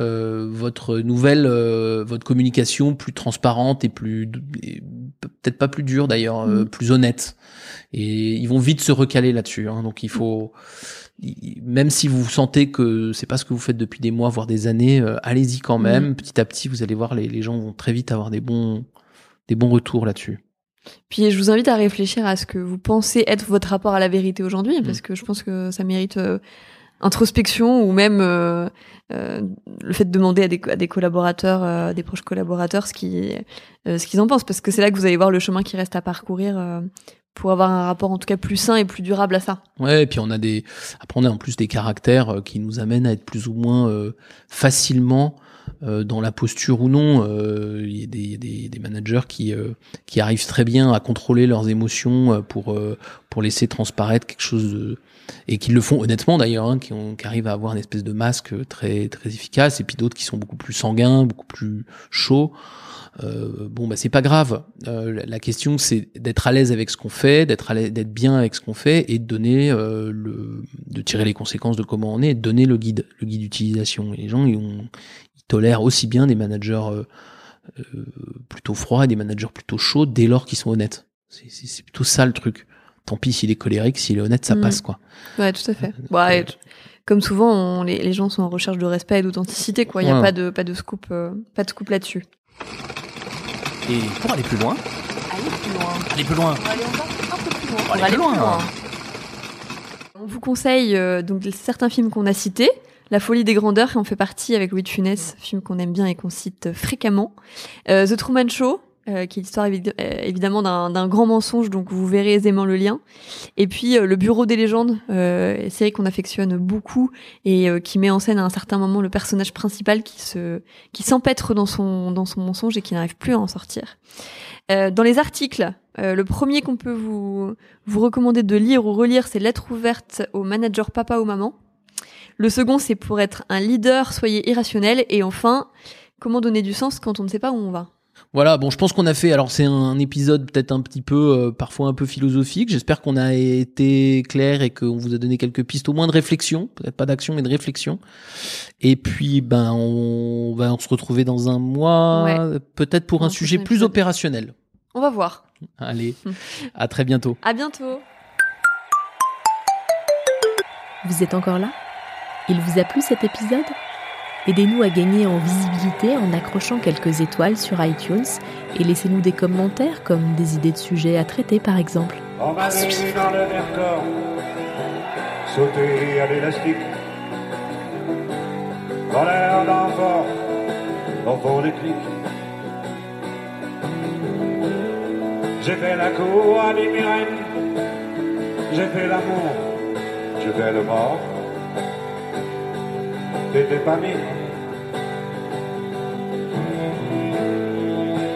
euh, votre nouvelle, euh, votre communication plus transparente et plus, peut-être pas plus dure d'ailleurs, euh, Mhm. plus honnête. Et ils vont vite se recaler là-dessus. hein. Donc, il faut, il- même si vous sentez que c'est pas ce que vous faites depuis des mois, voire des années, euh, allez-y quand même. Mhm. Petit à petit, vous allez voir, les, les gens vont très vite avoir des bons, des bons retours là-dessus. Puis je vous invite à réfléchir à ce que vous pensez être votre rapport à la vérité aujourd'hui, Mm. parce que je pense que ça mérite introspection ou même euh, euh, le fait de demander à des, à des collaborateurs, euh, des proches collaborateurs, ce qu'ils euh, ce qu'ils en pensent, parce que c'est là que vous allez voir le chemin qui reste à parcourir euh, pour avoir un rapport en tout cas plus sain et plus durable à ça. Ouais, et puis on a des, après on a en plus des caractères euh, qui nous amènent à être plus ou moins facilement dans la posture ou non. Euh, Il y a des, des, des managers qui euh, qui arrivent très bien à contrôler leurs émotions euh, pour euh, pour laisser transparaître quelque chose de et qui le font honnêtement d'ailleurs, hein, qui, qui arrivent à avoir une espèce de masque très très efficace, et puis d'autres qui sont beaucoup plus sanguins, beaucoup plus chauds. Euh, bon, bah c'est pas grave. Euh, la- question c'est d'être à l'aise avec ce qu'on fait, d'être d'être bien avec ce qu'on fait et de donner euh, le, de tirer les conséquences de comment on est, et de donner le guide, le guide d'utilisation. Les gens ils, ont, tolèrent aussi bien des managers euh, euh, plutôt froids et des managers plutôt chauds dès lors qu'ils sont honnêtes. C'est- plutôt ça le truc. Tant pis s'il est colérique, s'il est honnête, ça Mm. passe quoi. Ouais, tout à fait. Ouais, et t- comme souvent, on- les, les gens sont en recherche de respect et d'authenticité, quoi. Il n'y a Ouais. pas de pas de scoop, euh, pas de scoop là-dessus. Et pour aller plus loin, Allez plus loin. aller plus loin. Aller encore un peu plus loin. On va aller plus loin. On vous conseille euh, donc certains films qu'on a cités. La folie des grandeurs, qui en fait partie avec Louis de Funès, film qu'on aime bien et qu'on cite fréquemment. Euh, The Truman Show, euh, qui est l'histoire euh, évidemment d'un grand mensonge, donc vous verrez aisément le lien. Et puis euh, Le Bureau des légendes, euh, série qu'on affectionne beaucoup et euh, qui met en scène à un certain moment le personnage principal qui se qui s'empêtre dans son dans son mensonge et qui n'arrive plus à en sortir. Dans les articles, le premier qu'on peut vous vous recommander de lire ou relire, c'est Lettre ouverte au manager papa ou maman. Le second, c'est pour être un leader, soyez irrationnel. Et enfin, comment donner du sens quand on ne sait pas où on va. Voilà, bon, je pense qu'on a fait. Alors, c'est un épisode peut-être un petit peu, euh, parfois un peu philosophique. J'espère qu'on a été clair et qu'on vous a donné quelques pistes, au moins de réflexion, peut-être pas d'action, mais de réflexion. Et puis, ben, on va se retrouver dans un mois, Ouais. peut-être pour un un sujet plus épisode. opérationnel. On va voir. Allez, à très bientôt. À bientôt. Vous êtes encore là? Il vous a plu cet épisode? Aidez-nous à gagner en visibilité en accrochant quelques étoiles sur iTunes et laissez-nous des commentaires comme des idées de sujets à traiter par exemple. J'ai fait la cour à. J'ai fait l'amour, j'ai fait le mort. Bébé Pamir.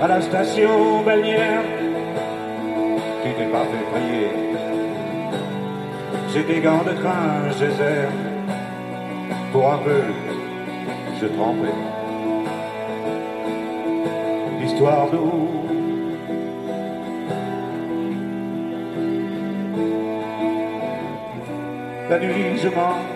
À la station balnéaire, tu t'es pas fait prier. J'ai des gants de train, Geyser. Pour un peu, je trempais. Histoire d'eau. La nuit, je mens